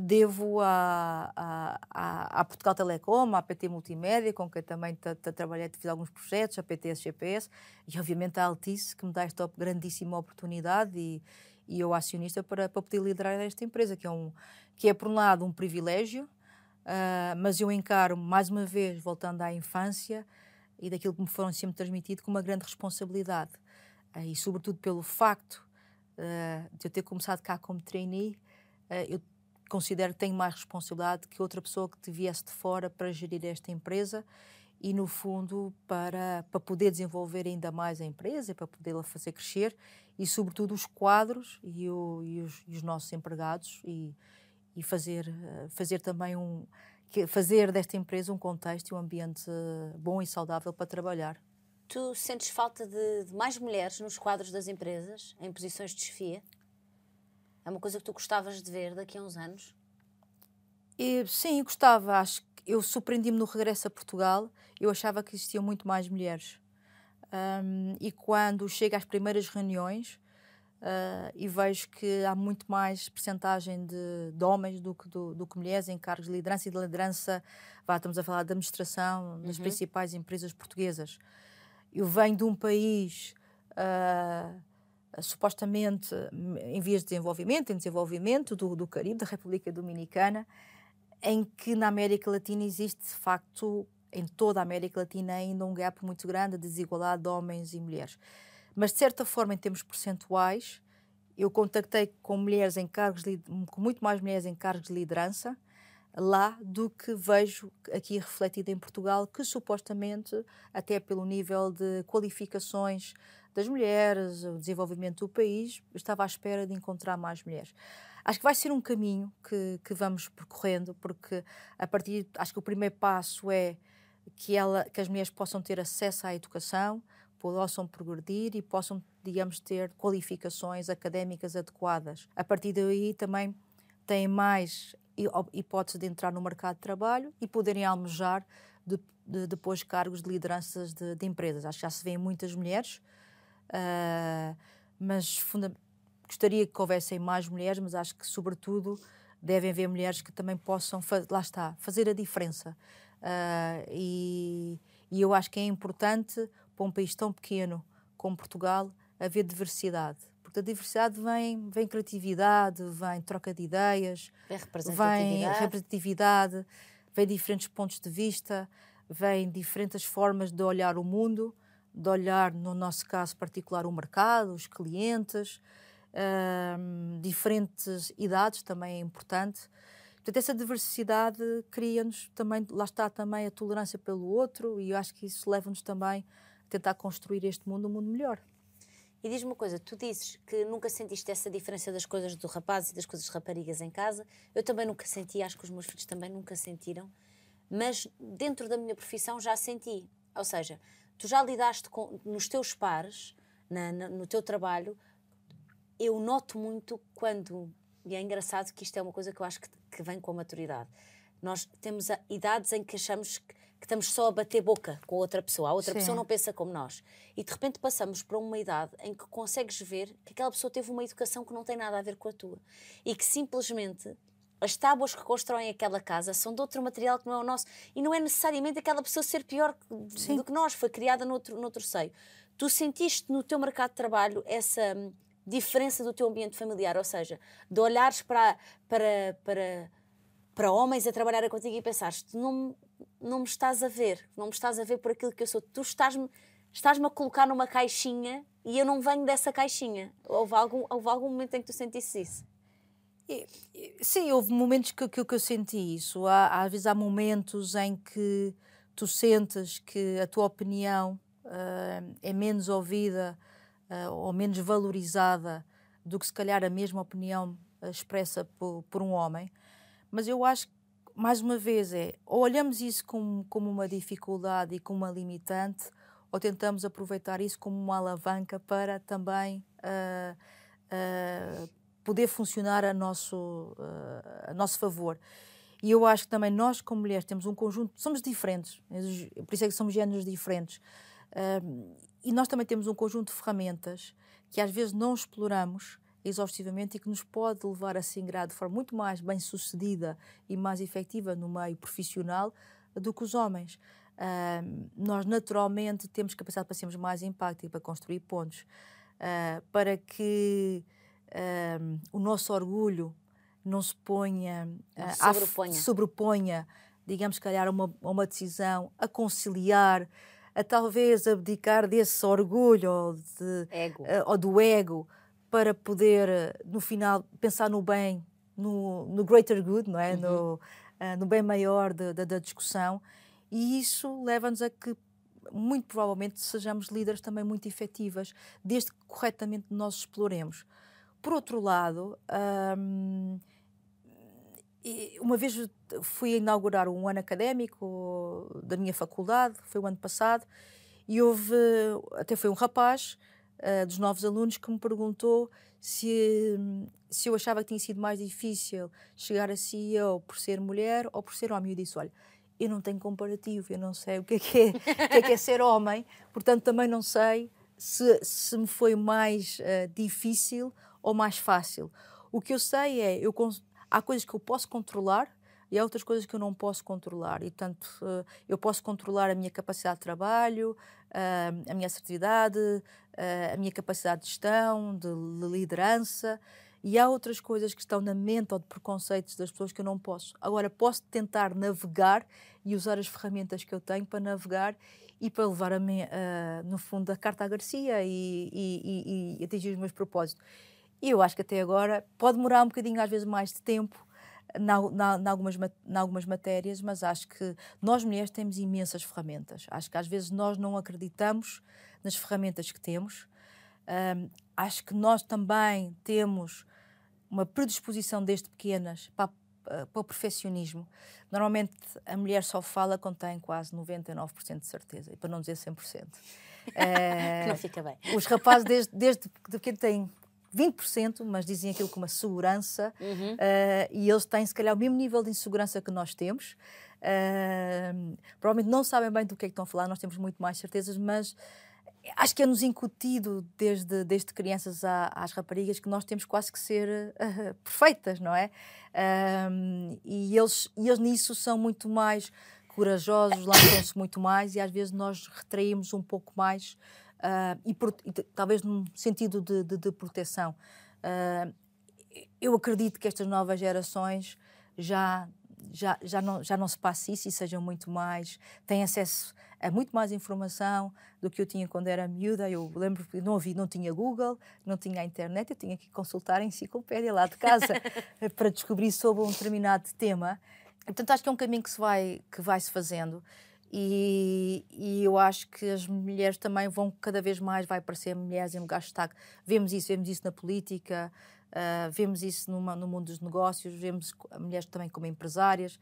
devo à, à, Portugal Telecom, à PT Multimédia, com quem também trabalhei, fiz alguns projetos, a PTS GPS, e obviamente à Altice, que me dá esta grandíssima oportunidade e, e eu acionista para, para poder liderar esta empresa, que é, um, que é por um lado um privilégio, uh, mas eu encaro, mais uma vez, voltando à infância e daquilo que me foram sempre transmitido, com uma grande responsabilidade. Uh, e sobretudo pelo facto uh, de eu ter começado cá como trainee, eu considero que tenho mais responsabilidade que outra pessoa que viesse de fora para gerir esta empresa e, no fundo, para, para poder desenvolver ainda mais a empresa e para podê-la fazer crescer e, sobretudo, os quadros e, o, e, os, e os, nossos empregados e, e fazer, eh, fazer também um fazer desta empresa um contexto e um ambiente eh, bom e saudável para trabalhar. Tu sentes falta de, de mais mulheres nos quadros das empresas, em posições de chefia? É uma coisa que tu gostavas de ver daqui a uns anos? E, sim, gostava. Acho que eu surpreendi-me no regresso a Portugal. Eu achava que existiam muito mais mulheres. Um, e quando chego às primeiras reuniões uh, e vejo que há muito mais percentagem de, de homens do que, do, do, que mulheres em cargos de liderança e de liderança, vá, estamos a falar de administração das uhum. principais empresas portuguesas. Eu venho de um país uh, supostamente em vias de desenvolvimento, em desenvolvimento do, do Caribe, da República Dominicana, em que na América Latina existe, de facto, em toda a América Latina, ainda um gap muito grande de desigualdade de homens e mulheres. Mas, de certa forma, em termos percentuais, eu contactei com mulheres em cargos, com muito mais mulheres em cargos de liderança lá do que vejo aqui refletido em Portugal, que supostamente, até pelo nível de qualificações das mulheres, o desenvolvimento do país, estava à espera de encontrar mais mulheres. Acho que vai ser um caminho que, que vamos percorrendo, porque a partir, acho que o primeiro passo é que, ela, que as mulheres possam ter acesso à educação, possam progredir e possam, digamos, ter qualificações académicas adequadas. A partir daí também têm mais hipótese de entrar no mercado de trabalho e poderem almejar de, de, depois cargos de lideranças de, de empresas. Acho que já se vêem muitas mulheres Uh, mas gostaria que houvessem mais mulheres, mas acho que, sobretudo, devem haver mulheres que também possam, lá está, fazer a diferença. Uh, e, e, eu acho que é importante, para um país tão pequeno como Portugal, haver diversidade. Porque da diversidade vem, vem criatividade, vem troca de ideias, vem representatividade. vem representatividade, vem diferentes pontos de vista, vem diferentes formas de olhar o mundo de olhar, no nosso caso particular, o mercado, os clientes, um, diferentes idades também é importante. Portanto, essa diversidade cria-nos também, lá está também a tolerância pelo outro, e eu acho que isso leva-nos também a tentar construir este mundo um mundo melhor. E diz-me uma coisa, tu dizes que nunca sentiste essa diferença das coisas do rapaz e das coisas raparigas em casa. Eu também nunca senti, acho que os meus filhos também nunca sentiram, mas dentro da minha profissão já senti. Ou seja, tu já lidaste com, nos teus pares, na, na, no teu trabalho, eu noto muito quando, e é engraçado que isto é uma coisa que eu acho que, que vem com a maturidade. Nós temos idades em que achamos que que estamos só a bater boca com a outra pessoa, a outra Sim. pessoa não pensa como nós. E de repente passamos para uma idade em que consegues ver que aquela pessoa teve uma educação que não tem nada a ver com a tua. E que simplesmente as tábuas que constroem aquela casa são de outro material que não é o nosso. E não é necessariamente aquela pessoa ser pior Sim. do que nós, foi criada noutro, noutro seio. Tu sentiste no teu mercado de trabalho essa hum, diferença do teu ambiente familiar, ou seja, de olhares para, para, para, para homens a trabalhar contigo e pensares, não, não me estás a ver, não me estás a ver por aquilo que eu sou. Tu estás-me estás-me a colocar numa caixinha e eu não venho dessa caixinha. Houve algum, houve algum momento em que tu sentisse isso? Sim, houve momentos que, que, que eu senti isso. Há, às vezes há momentos em que tu sentes que a tua opinião uh, é menos ouvida uh, ou menos valorizada do que se calhar a mesma opinião expressa por, por um homem. Mas eu acho que mais uma vez, é ou olhamos isso como, como uma dificuldade e como uma limitante, ou tentamos aproveitar isso como uma alavanca para também uh, poder funcionar a nosso, uh, a nosso favor. E eu acho que também nós, como mulheres, temos um conjunto, somos diferentes, por isso é que somos géneros diferentes. e nós também temos um conjunto de ferramentas que às vezes não exploramos exaustivamente e que nos pode levar a se de forma muito mais bem sucedida e mais efetiva no meio profissional do que os homens. Uh, nós naturalmente temos capacidade para sermos mais impacto e para construir pontos, uh, para que uh, o nosso orgulho não se ponha, uh, sobreponha. sobreponha, digamos, calhar, a uma, uma decisão, a conciliar, a talvez abdicar desse orgulho ou, de, ou do ego para poder, eh, no final, pensar no bem, no, no greater good, não é? Uhum. No, uh, no bem maior da, da discussão. E isso leva-nos a que, muito provavelmente, sejamos líderes também muito efetivas, desde que corretamente nós exploremos. Por outro lado, um, uma vez fui inaugurar um ano académico da minha faculdade, foi o ano passado, e houve, até foi um rapaz uh, dos novos alunos que me perguntou se, se eu achava que tinha sido mais difícil chegar a CEO por ser mulher ou por ser homem. Eu disse: olha, eu não tenho comparativo, eu não sei o que é que é, que é, que é ser homem, portanto também não sei se, se me foi mais uh, difícil ou mais fácil. O que eu sei é, eu, há coisas que eu posso controlar e há outras coisas que eu não posso controlar. E, portanto, uh, eu posso controlar a minha capacidade de trabalho, uh, a minha assertividade, uh, a minha capacidade de gestão, de liderança, e há outras coisas que estão na mente ou de preconceitos das pessoas que eu não posso. Agora, posso tentar navegar e usar as ferramentas que eu tenho para navegar e para levar, a uh, no fundo, a carta à Garcia e, e, e, e, atingir os meus propósitos. E eu acho que até agora pode demorar um bocadinho, às vezes, mais de tempo, em algumas, algumas matérias, mas acho que nós mulheres temos imensas ferramentas. Acho que às vezes nós não acreditamos nas ferramentas que temos. Um, acho que nós também temos uma predisposição desde pequenas para, para o perfeccionismo. Normalmente a mulher só fala quando tem quase 99% de certeza, e para não dizer 100%. É, não fica bem. Os rapazes, desde, desde que têm 20%, mas dizem aquilo com uma segurança, uhum. uh, e eles têm, se calhar, o mesmo nível de insegurança que nós temos. Uh, provavelmente não sabem bem do que é que estão a falar, nós temos muito mais certezas, mas acho que é-nos incutido desde, desde crianças à, às raparigas que nós temos quase que ser uh, perfeitas, não é? e, eles, e eles nisso são muito mais corajosos, lançam-se muito mais e às vezes nós retraímos um pouco mais uh, e, e, talvez num sentido de, de, de proteção. Uh, eu acredito que estas novas gerações já já, já, não, já não se passa isso e sejam muito mais, têm acesso a muito mais informação do que eu tinha quando era miúda. Eu lembro que não havia, não tinha Google, não tinha a internet, eu tinha que consultar a enciclopédia lá de casa para descobrir sobre um determinado tema. Portanto, acho que é um caminho que se vai, que vai se fazendo. E, e eu acho que as mulheres também vão cada vez mais vai aparecer mulheres em lugares de destaque. Vemos isso, vemos isso na política, uh, vemos isso numa, no mundo dos negócios, vemos mulheres também como empresárias,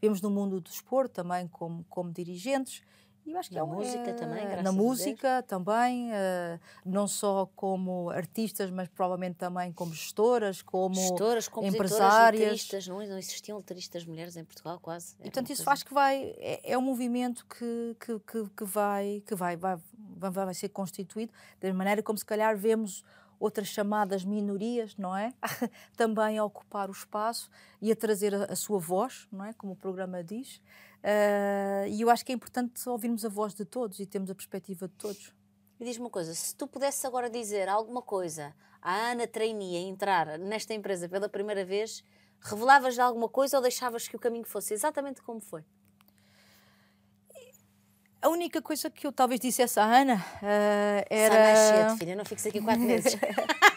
vemos no mundo do desporto também como, como dirigentes. E eu acho que na é música é, também, Na música também, uh, não só como artistas, mas provavelmente também como gestoras, como gestoras, empresárias. Letristas, não, não existiam letristas mulheres em Portugal quase. E, portanto, isso acho que vai, é, é, um movimento que, que, que, que, vai, que vai, vai, vai, vai ser constituído da maneira como se calhar vemos outras chamadas minorias, não é? também a ocupar o espaço e a trazer a, a sua voz, não é? Como o programa diz. Uh, e eu acho que é importante ouvirmos a voz de todos e termos a perspectiva de todos. E diz-me uma coisa, se tu pudesses agora dizer alguma coisa à Ana Trainee a entrar nesta empresa pela primeira vez, revelavas-lhe alguma coisa ou deixavas que o caminho fosse exatamente como foi? A única coisa que eu talvez dissesse à Ana uh, era. Sai mais cedo, filha, não fiques aqui quatro meses.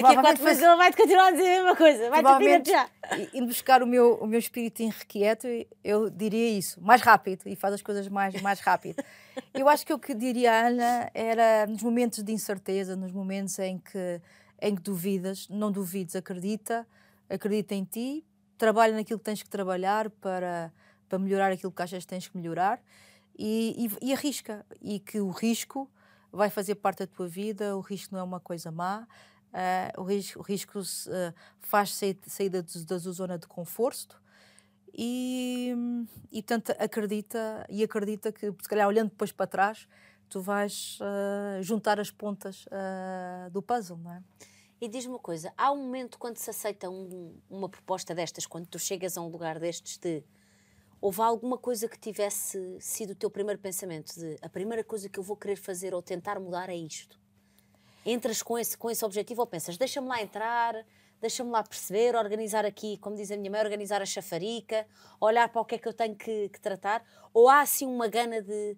Daqui a quatro meses ela vai-te continuar a dizer a mesma coisa. Vai-te já. Indo buscar o meu, o meu espírito irrequieto, eu diria isso. Mais rápido. E faz as coisas mais, mais rápido. eu acho que o que diria a Ana era nos momentos de incerteza, nos momentos em que, em que duvidas, não duvides, acredita, acredita em ti, trabalha naquilo que tens que trabalhar para, para melhorar aquilo que achas que tens que melhorar e, e, e arrisca. E que o risco vai fazer parte da tua vida, o risco não é uma coisa má, Uh, o risco, o risco uh, faz sair da, zona de conforto e, e portanto acredita e acredita que se calhar olhando depois para trás tu vais uh, juntar as pontas do puzzle, não é? E diz-me uma coisa, há um momento quando se aceita um, uma proposta destas, quando tu chegas a um lugar destes de houve alguma coisa que tivesse sido o teu primeiro pensamento de a primeira coisa que eu vou querer fazer ou tentar mudar é isto? Entras com esse, com esse objetivo ou pensas, deixa-me lá entrar, deixa-me lá perceber, organizar aqui, como diz a minha mãe, organizar a chafarica, olhar para o que é que eu tenho que, que tratar? Ou há assim uma gana de.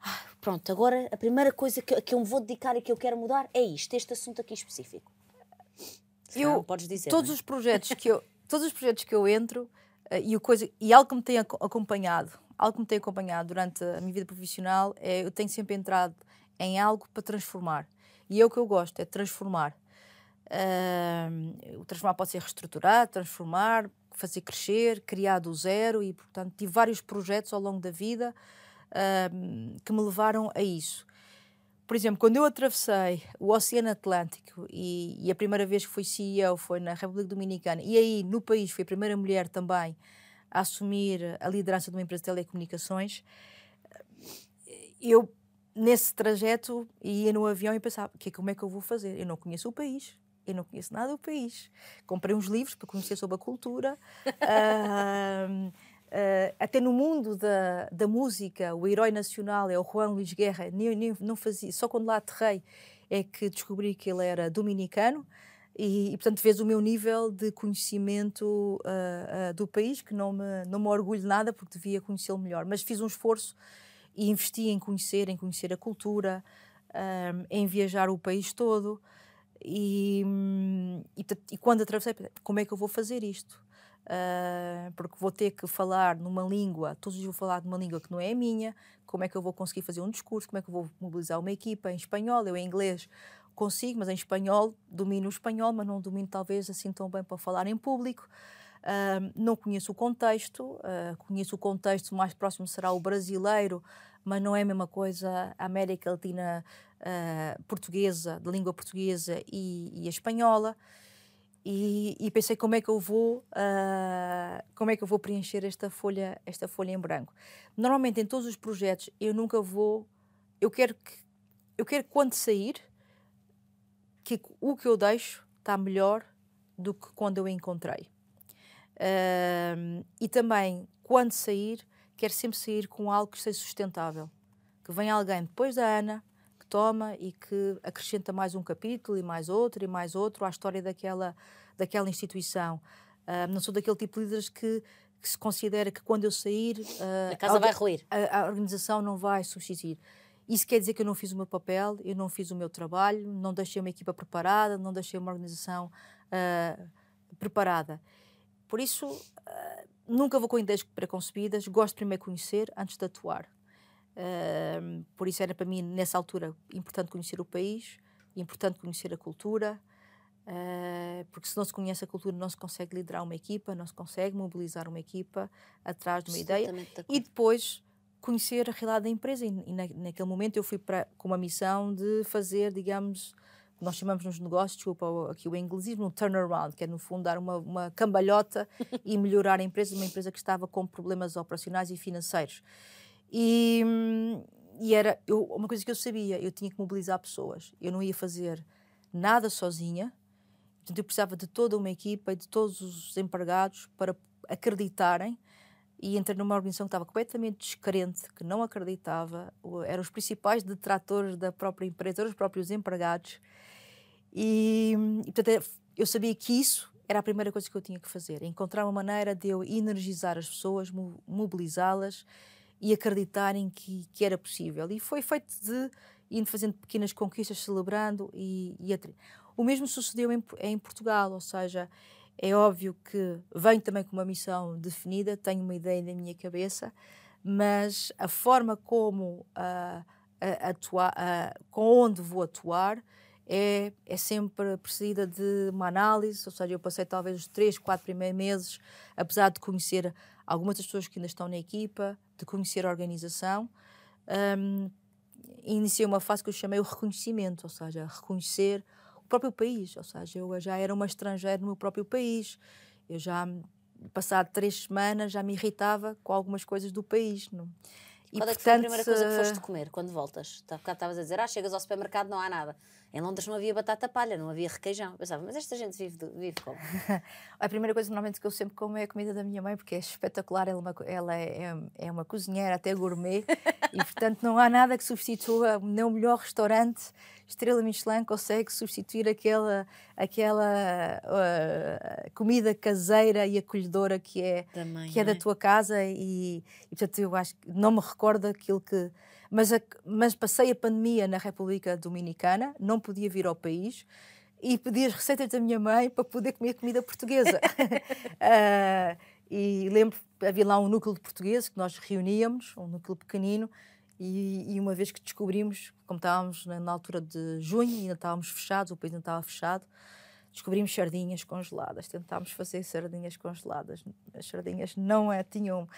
Ah, pronto, agora a primeira coisa que, que eu me vou dedicar e que eu quero mudar é isto, este assunto aqui específico. Se eu, podes dizer. Todos é? os projetos que eu, todos os projetos que eu entro uh, e, o coisa, e algo que me tem acompanhado, algo que me tem acompanhado durante a minha vida profissional é eu tenho sempre entrado em algo para transformar. E é o que eu gosto, é transformar. Uh, o transformar pode ser reestruturar, transformar, fazer crescer, criar do zero e, portanto, tive vários projetos ao longo da vida uh, que me levaram a isso. Por exemplo, quando eu atravessei o Oceano Atlântico e, e, a primeira vez que fui CEO foi na República Dominicana e aí no país fui a primeira mulher também a assumir a liderança de uma empresa de telecomunicações, eu nesse trajeto ia no avião e pensava, que, como é que eu vou fazer? Eu não conheço o país, eu não conheço nada do país. Comprei uns livros para conhecer sobre a cultura. uh, uh, até no mundo da, da música, o herói nacional é o Juan Luís Guerra. Nem, nem, não fazia, só quando lá aterrei é que descobri que ele era dominicano. E, e, portanto, vês o meu nível de conhecimento uh, uh, do país, que não me, não me orgulho nada, porque devia conhecê-lo melhor. Mas fiz um esforço e investi em conhecer, em conhecer a cultura, um, em viajar o país todo. E, e, e, quando atravessei, como é que eu vou fazer isto? Uh, porque vou ter que falar numa língua, todos os dias vou falar numa língua que não é a minha, como é que eu vou conseguir fazer um discurso, como é que eu vou mobilizar uma equipa em espanhol, eu em inglês consigo, mas em espanhol domino o espanhol, mas não domino talvez assim tão bem para falar em público. Uh, não conheço o contexto, uh, conheço o contexto mais próximo será o brasileiro, mas não é a mesma coisa a América Latina uh, portuguesa, de língua portuguesa e, e espanhola. E, e, pensei como é que eu vou uh, como é que eu vou preencher esta folha esta folha em branco normalmente em todos os projetos eu nunca vou eu quero que eu quero quando sair que o que eu deixo está melhor do que quando eu encontrei uh, e também quando sair quero sempre sair com algo que seja sustentável. Que venha alguém depois da Ana, que toma e que acrescenta mais um capítulo e mais outro e mais outro à história daquela, daquela instituição. Uh, não sou daquele tipo de líderes que, que se considera que quando eu sair. Uh, a casa vai ruir. A, a, organização não vai subsistir. Isso quer dizer que eu não fiz o meu papel, eu não fiz o meu trabalho, não deixei uma equipa preparada, não deixei uma organização uh, preparada. Por isso, nunca vou com ideias preconcebidas, gosto primeiro de conhecer antes de atuar. Uh, por isso era para mim, nessa altura, importante conhecer o país, importante conhecer a cultura, uh, porque se não se conhece a cultura, não se consegue liderar uma equipa, não se consegue mobilizar uma equipa atrás de uma ideia. E depois conhecer a realidade da empresa. E, e na, naquele momento eu fui para, com uma missão de fazer, digamos, nós chamamos nos negócios, desculpa aqui o inglesismo, um turnaround, que é no fundo dar uma, uma cambalhota e melhorar a empresa, uma empresa que estava com problemas operacionais e financeiros. E, e era eu, uma coisa que eu sabia, eu tinha que mobilizar pessoas. Eu não ia fazer nada sozinha, portanto eu precisava de toda uma equipa e de todos os empregados para acreditarem e entrei numa organização que estava completamente descrente, que não acreditava, eram os principais detratores da própria empresa, eram os próprios empregados. E, e portanto, é, eu sabia que isso era a primeira coisa que eu tinha que fazer, encontrar uma maneira de eu energizar as pessoas, mobilizá-las e acreditarem que, que era possível. E foi feito de indo fazendo pequenas conquistas, celebrando e, e o mesmo sucedeu em, em Portugal, ou seja, é óbvio que venho também com uma missão definida, tenho uma ideia na minha cabeça, mas a forma como uh, atuar, uh, com onde vou atuar, é, é sempre precedida de uma análise, ou seja, eu passei talvez os três, quatro primeiros meses, apesar de conhecer algumas das pessoas que ainda estão na equipa, de conhecer a organização, um, iniciei uma fase que eu chamei o reconhecimento, ou seja, reconhecer próprio país, ou seja, eu já era uma estrangeira no meu próprio país, eu já, passado três semanas, já me irritava com algumas coisas do país. Não? E, Qual é que foi a primeira coisa que foste comer quando voltas? Estavas a dizer, ah, chegas ao supermercado, não há nada. Em Londres não havia batata palha, não havia requeijão. Eu pensava, mas esta gente vive, vive como? a primeira coisa normalmente que eu sempre como é a comida da minha mãe, porque é espetacular. Ela, é uma, ela é, é, é uma cozinheira, até gourmet, e portanto não há nada que substitua nem o melhor restaurante estrela Michelin consegue substituir aquela, aquela uh, comida caseira e acolhedora que é, Também, que é, é da tua casa e, e, portanto eu acho que não me recordo aquilo que mas, a, mas passei a pandemia na República Dominicana não podia vir ao país e pedi as receitas da minha mãe para poder comer comida portuguesa. Uh, e lembro havia lá um núcleo de portugueses que nós reuníamos um núcleo pequenino e, e, uma vez que descobrimos, como estávamos na, na, altura de junho, ainda estávamos fechados, o país ainda estava fechado, descobrimos sardinhas congeladas. Tentámos fazer sardinhas congeladas. As sardinhas não é, tinham.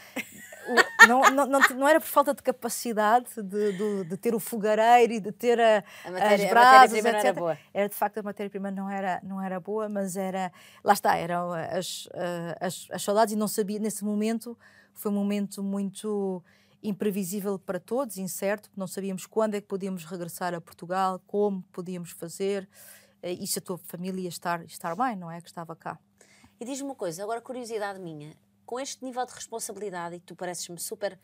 Não, não, não, não, era por falta de capacidade de, de, de ter o fogareiro e de ter a, a matéria, as brasas, etc. Era, boa. era de facto a matéria-prima não era, não era boa, mas era. Lá está, eram as, as, as saudades e não sabia, nesse momento, foi um momento muito imprevisível para todos, incerto, não sabíamos quando é que podíamos regressar a Portugal, como podíamos fazer eh, e se a tua família ia estar, estar bem, não é? Que estava cá. E diz-me uma coisa, agora curiosidade minha, com este nível de responsabilidade e que tu pareces-me super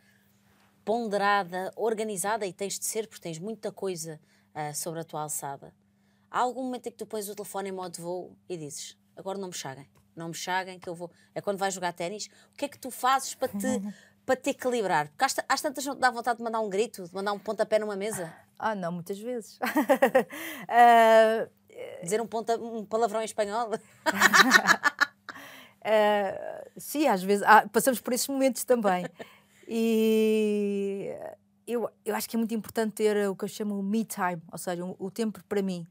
ponderada, organizada e tens de ser porque tens muita coisa uh, sobre a tua alçada, há algum momento em que tu pões o telefone em modo voo e dizes agora não me chaguem, não me chaguem que eu vou. É quando vais jogar ténis, o que é que tu fazes para te para te equilibrar? Porque às, às tantas não te dá vontade de mandar um grito, de mandar um pontapé numa mesa? Ah, não, muitas vezes. uh, Dizer um, ponta, um palavrão em espanhol? uh, sim, às vezes. Ah, passamos por esses momentos também. E eu, eu acho que é muito importante ter o que eu chamo me time, ou seja, o, o tempo para mim.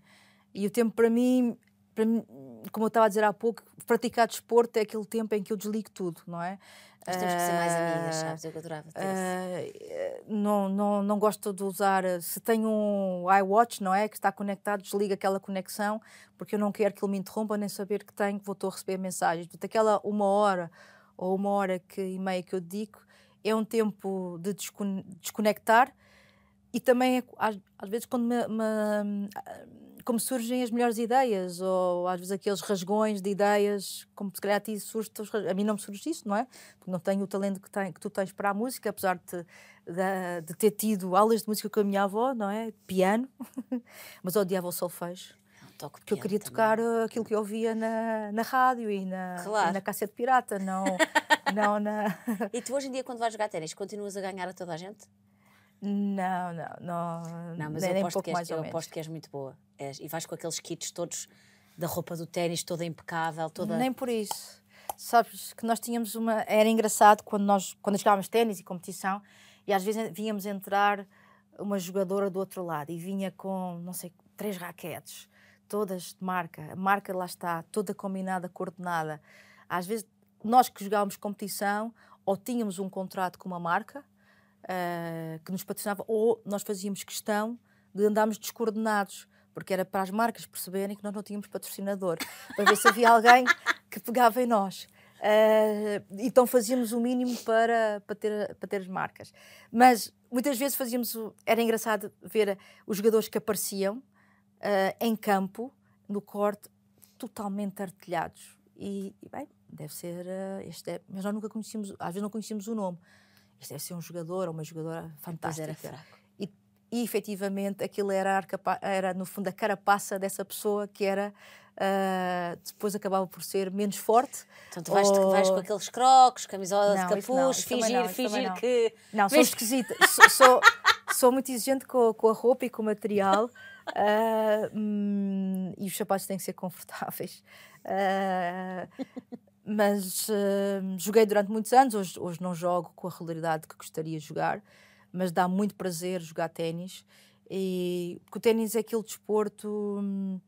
E o tempo para mim, para mim, como eu estava a dizer há pouco, praticar desporto é aquele tempo em que eu desligo tudo, não é? Nós temos que ser mais amigas, sabes? Eu adorava ter uh, não, não, não gosto de usar. Se tenho um iWatch, não é? Que está conectado, desliga aquela conexão, porque eu não quero que ele me interrompa, nem saber que tenho, que vou a receber mensagens. Portanto, aquela uma hora ou uma hora que, e meia que eu dedico é um tempo de desconectar e também, é, às, às vezes, quando me, me como surgem as melhores ideias, ou às vezes aqueles rasgões de ideias, como se calhar a ti surge, a mim não me surge isso, não é? Porque não tenho o talento que, tem, que tu tens para a música, apesar de, de, de, ter tido aulas de música com a minha avó, não é? Piano, mas odiava o solfejo. Toco porque eu queria também. tocar uh, aquilo que eu ouvia na, na rádio e na, claro. e na cassete pirata, não, não na. e tu hoje em dia, quando vais jogar ténis, continuas a ganhar a toda a gente? Não, não, não. Não, mas nem, eu, aposto, que és, eu aposto que és muito boa. És, e vais com aqueles kits todos da roupa do ténis, toda impecável, toda. Nem por isso. Sabes que nós tínhamos uma. Era engraçado quando nós quando jogávamos ténis e competição E às vezes víamos entrar uma jogadora do outro lado e vinha com, não sei, três raquetes, todas de marca. A marca lá está, toda combinada, coordenada. Às vezes, nós que jogávamos competição, ou tínhamos um contrato com uma marca uh, que nos patrocinava, ou nós fazíamos questão de andarmos descoordenados, porque era para as marcas perceberem que nós não tínhamos patrocinador, para ver se havia alguém que pegava em nós. Uh, então fazíamos o mínimo para, para, ter, para ter as marcas. Mas muitas vezes fazíamos. Era engraçado ver os jogadores que apareciam uh, em campo, no corte, totalmente artilhados. E, e bem, deve ser. Uh, este é, mas nós nunca conhecíamos, às vezes não conhecíamos o nome. Este deve ser um jogador ou uma jogadora fantástica. Mas era fraco. E, efetivamente aquilo era, era, no fundo, a carapaça dessa pessoa que era Uh, depois acabava por ser menos forte. Então tu vais, ou... vais com aqueles crocs, camisola não, de capuz, não, fingir, não, fingir que. Não, sou esquisita. sou, sou, sou, muito exigente com, com, a roupa e com o material. Uh, hum, e os sapatos têm que ser confortáveis. Uh, mas joguei durante muitos anos, hoje, hoje não jogo com a regularidade que gostaria de jogar, mas dá muito prazer jogar ténis. E, porque o ténis é aquele desporto. Hum,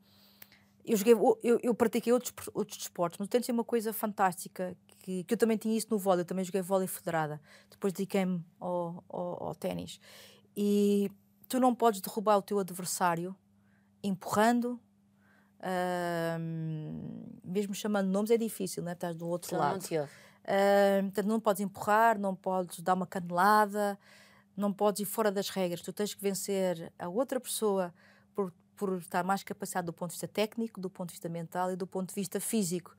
eu, joguei, eu, eu pratiquei outros, outros desportos, mas o ténis é uma coisa fantástica, que, que eu também tinha isso no vôlei, eu também joguei vôlei federada, depois dediquei-me ao, ao, ao ténis. E tu não podes derrubar o teu adversário empurrando, uh, mesmo chamando nomes é difícil, né? estás do outro lado. Não, uh, portanto, não podes empurrar, não podes dar uma canelada, não podes ir fora das regras. Tu tens que vencer a outra pessoa por, por estar mais capacitado do ponto de vista técnico, do ponto de vista mental e do ponto de vista físico.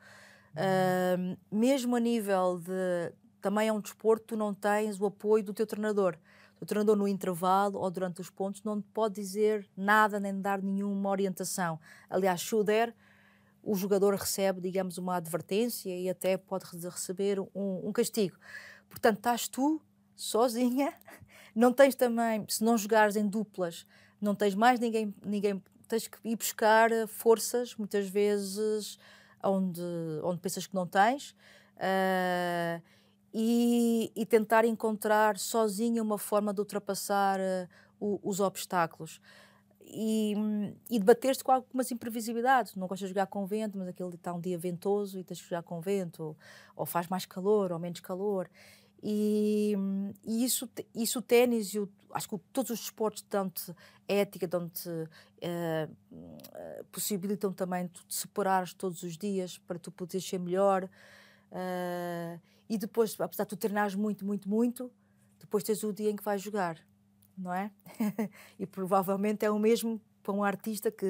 Uhum. Uh, mesmo a nível de. Também é um desporto, tu não tens o apoio do teu treinador. O treinador, no intervalo ou durante os pontos, não te pode dizer nada nem dar nenhuma orientação. Aliás, Schuder, o jogador recebe, digamos, uma advertência e até pode receber um, um castigo. Portanto, estás tu sozinha, não tens também, se não jogares em duplas, não tens mais ninguém, ninguém tens que ir buscar eh, forças, muitas vezes, onde, onde pensas que não tens, uh, e, e, tentar encontrar sozinha uma forma de ultrapassar uh, o, os obstáculos. E, e debater-se com algumas imprevisibilidades. Não gostas de jogar com vento, mas aquele está um dia ventoso e tens que jogar com vento, ou, ou faz mais calor ou menos calor. E, e, isso, isso o ténis e o, acho que todos os esportes dão-te ética, dão-te uh, possibilitam também de separares todos os dias para tu poderes ser melhor. Uh, e depois, apesar de tu treinares muito, muito, muito, depois tens o dia em que vais jogar, não é? e provavelmente é o mesmo para um artista que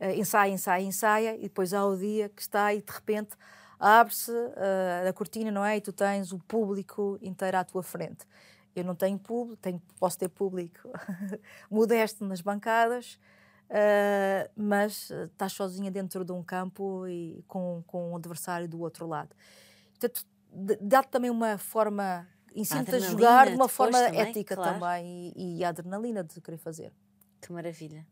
uh, ensaia, ensaia, ensaia, e depois há o dia que está e de repente abre-se uh, a cortina, não é? E tu tens o público inteiro à tua frente. Eu não tenho público, tenho, posso ter público modesto nas bancadas, uh, mas estás sozinha dentro de um campo e com, com um adversário do outro lado. Portanto, dá-te também uma forma, ensina-te a jogar de uma forma também, ética claro. também e, e a adrenalina de querer fazer. Que maravilha.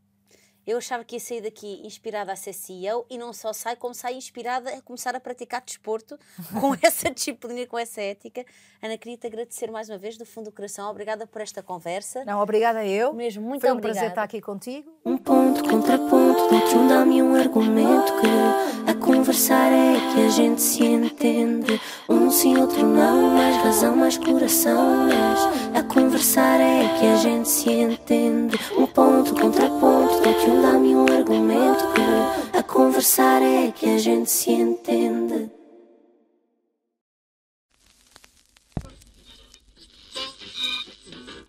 Eu achava que ia sair daqui inspirada a ser CEO e não só sai, como sai inspirada a começar a praticar desporto com essa disciplina com essa ética. Ana, queria-te agradecer mais uma vez do fundo do coração. Obrigada por esta conversa. Não, obrigada eu. Mesmo, muito Foi um obrigada. prazer estar aqui contigo. Um ponto, contraponto, dá-te um dá-me um argumento que a conversar é que a gente se entende. Um sim, outro não, mais razão, mais coração. Mas a conversar é que a gente se entende. Um ponto, contraponto, dá-te um dá-me um argumento que a conversar é que a gente se entende.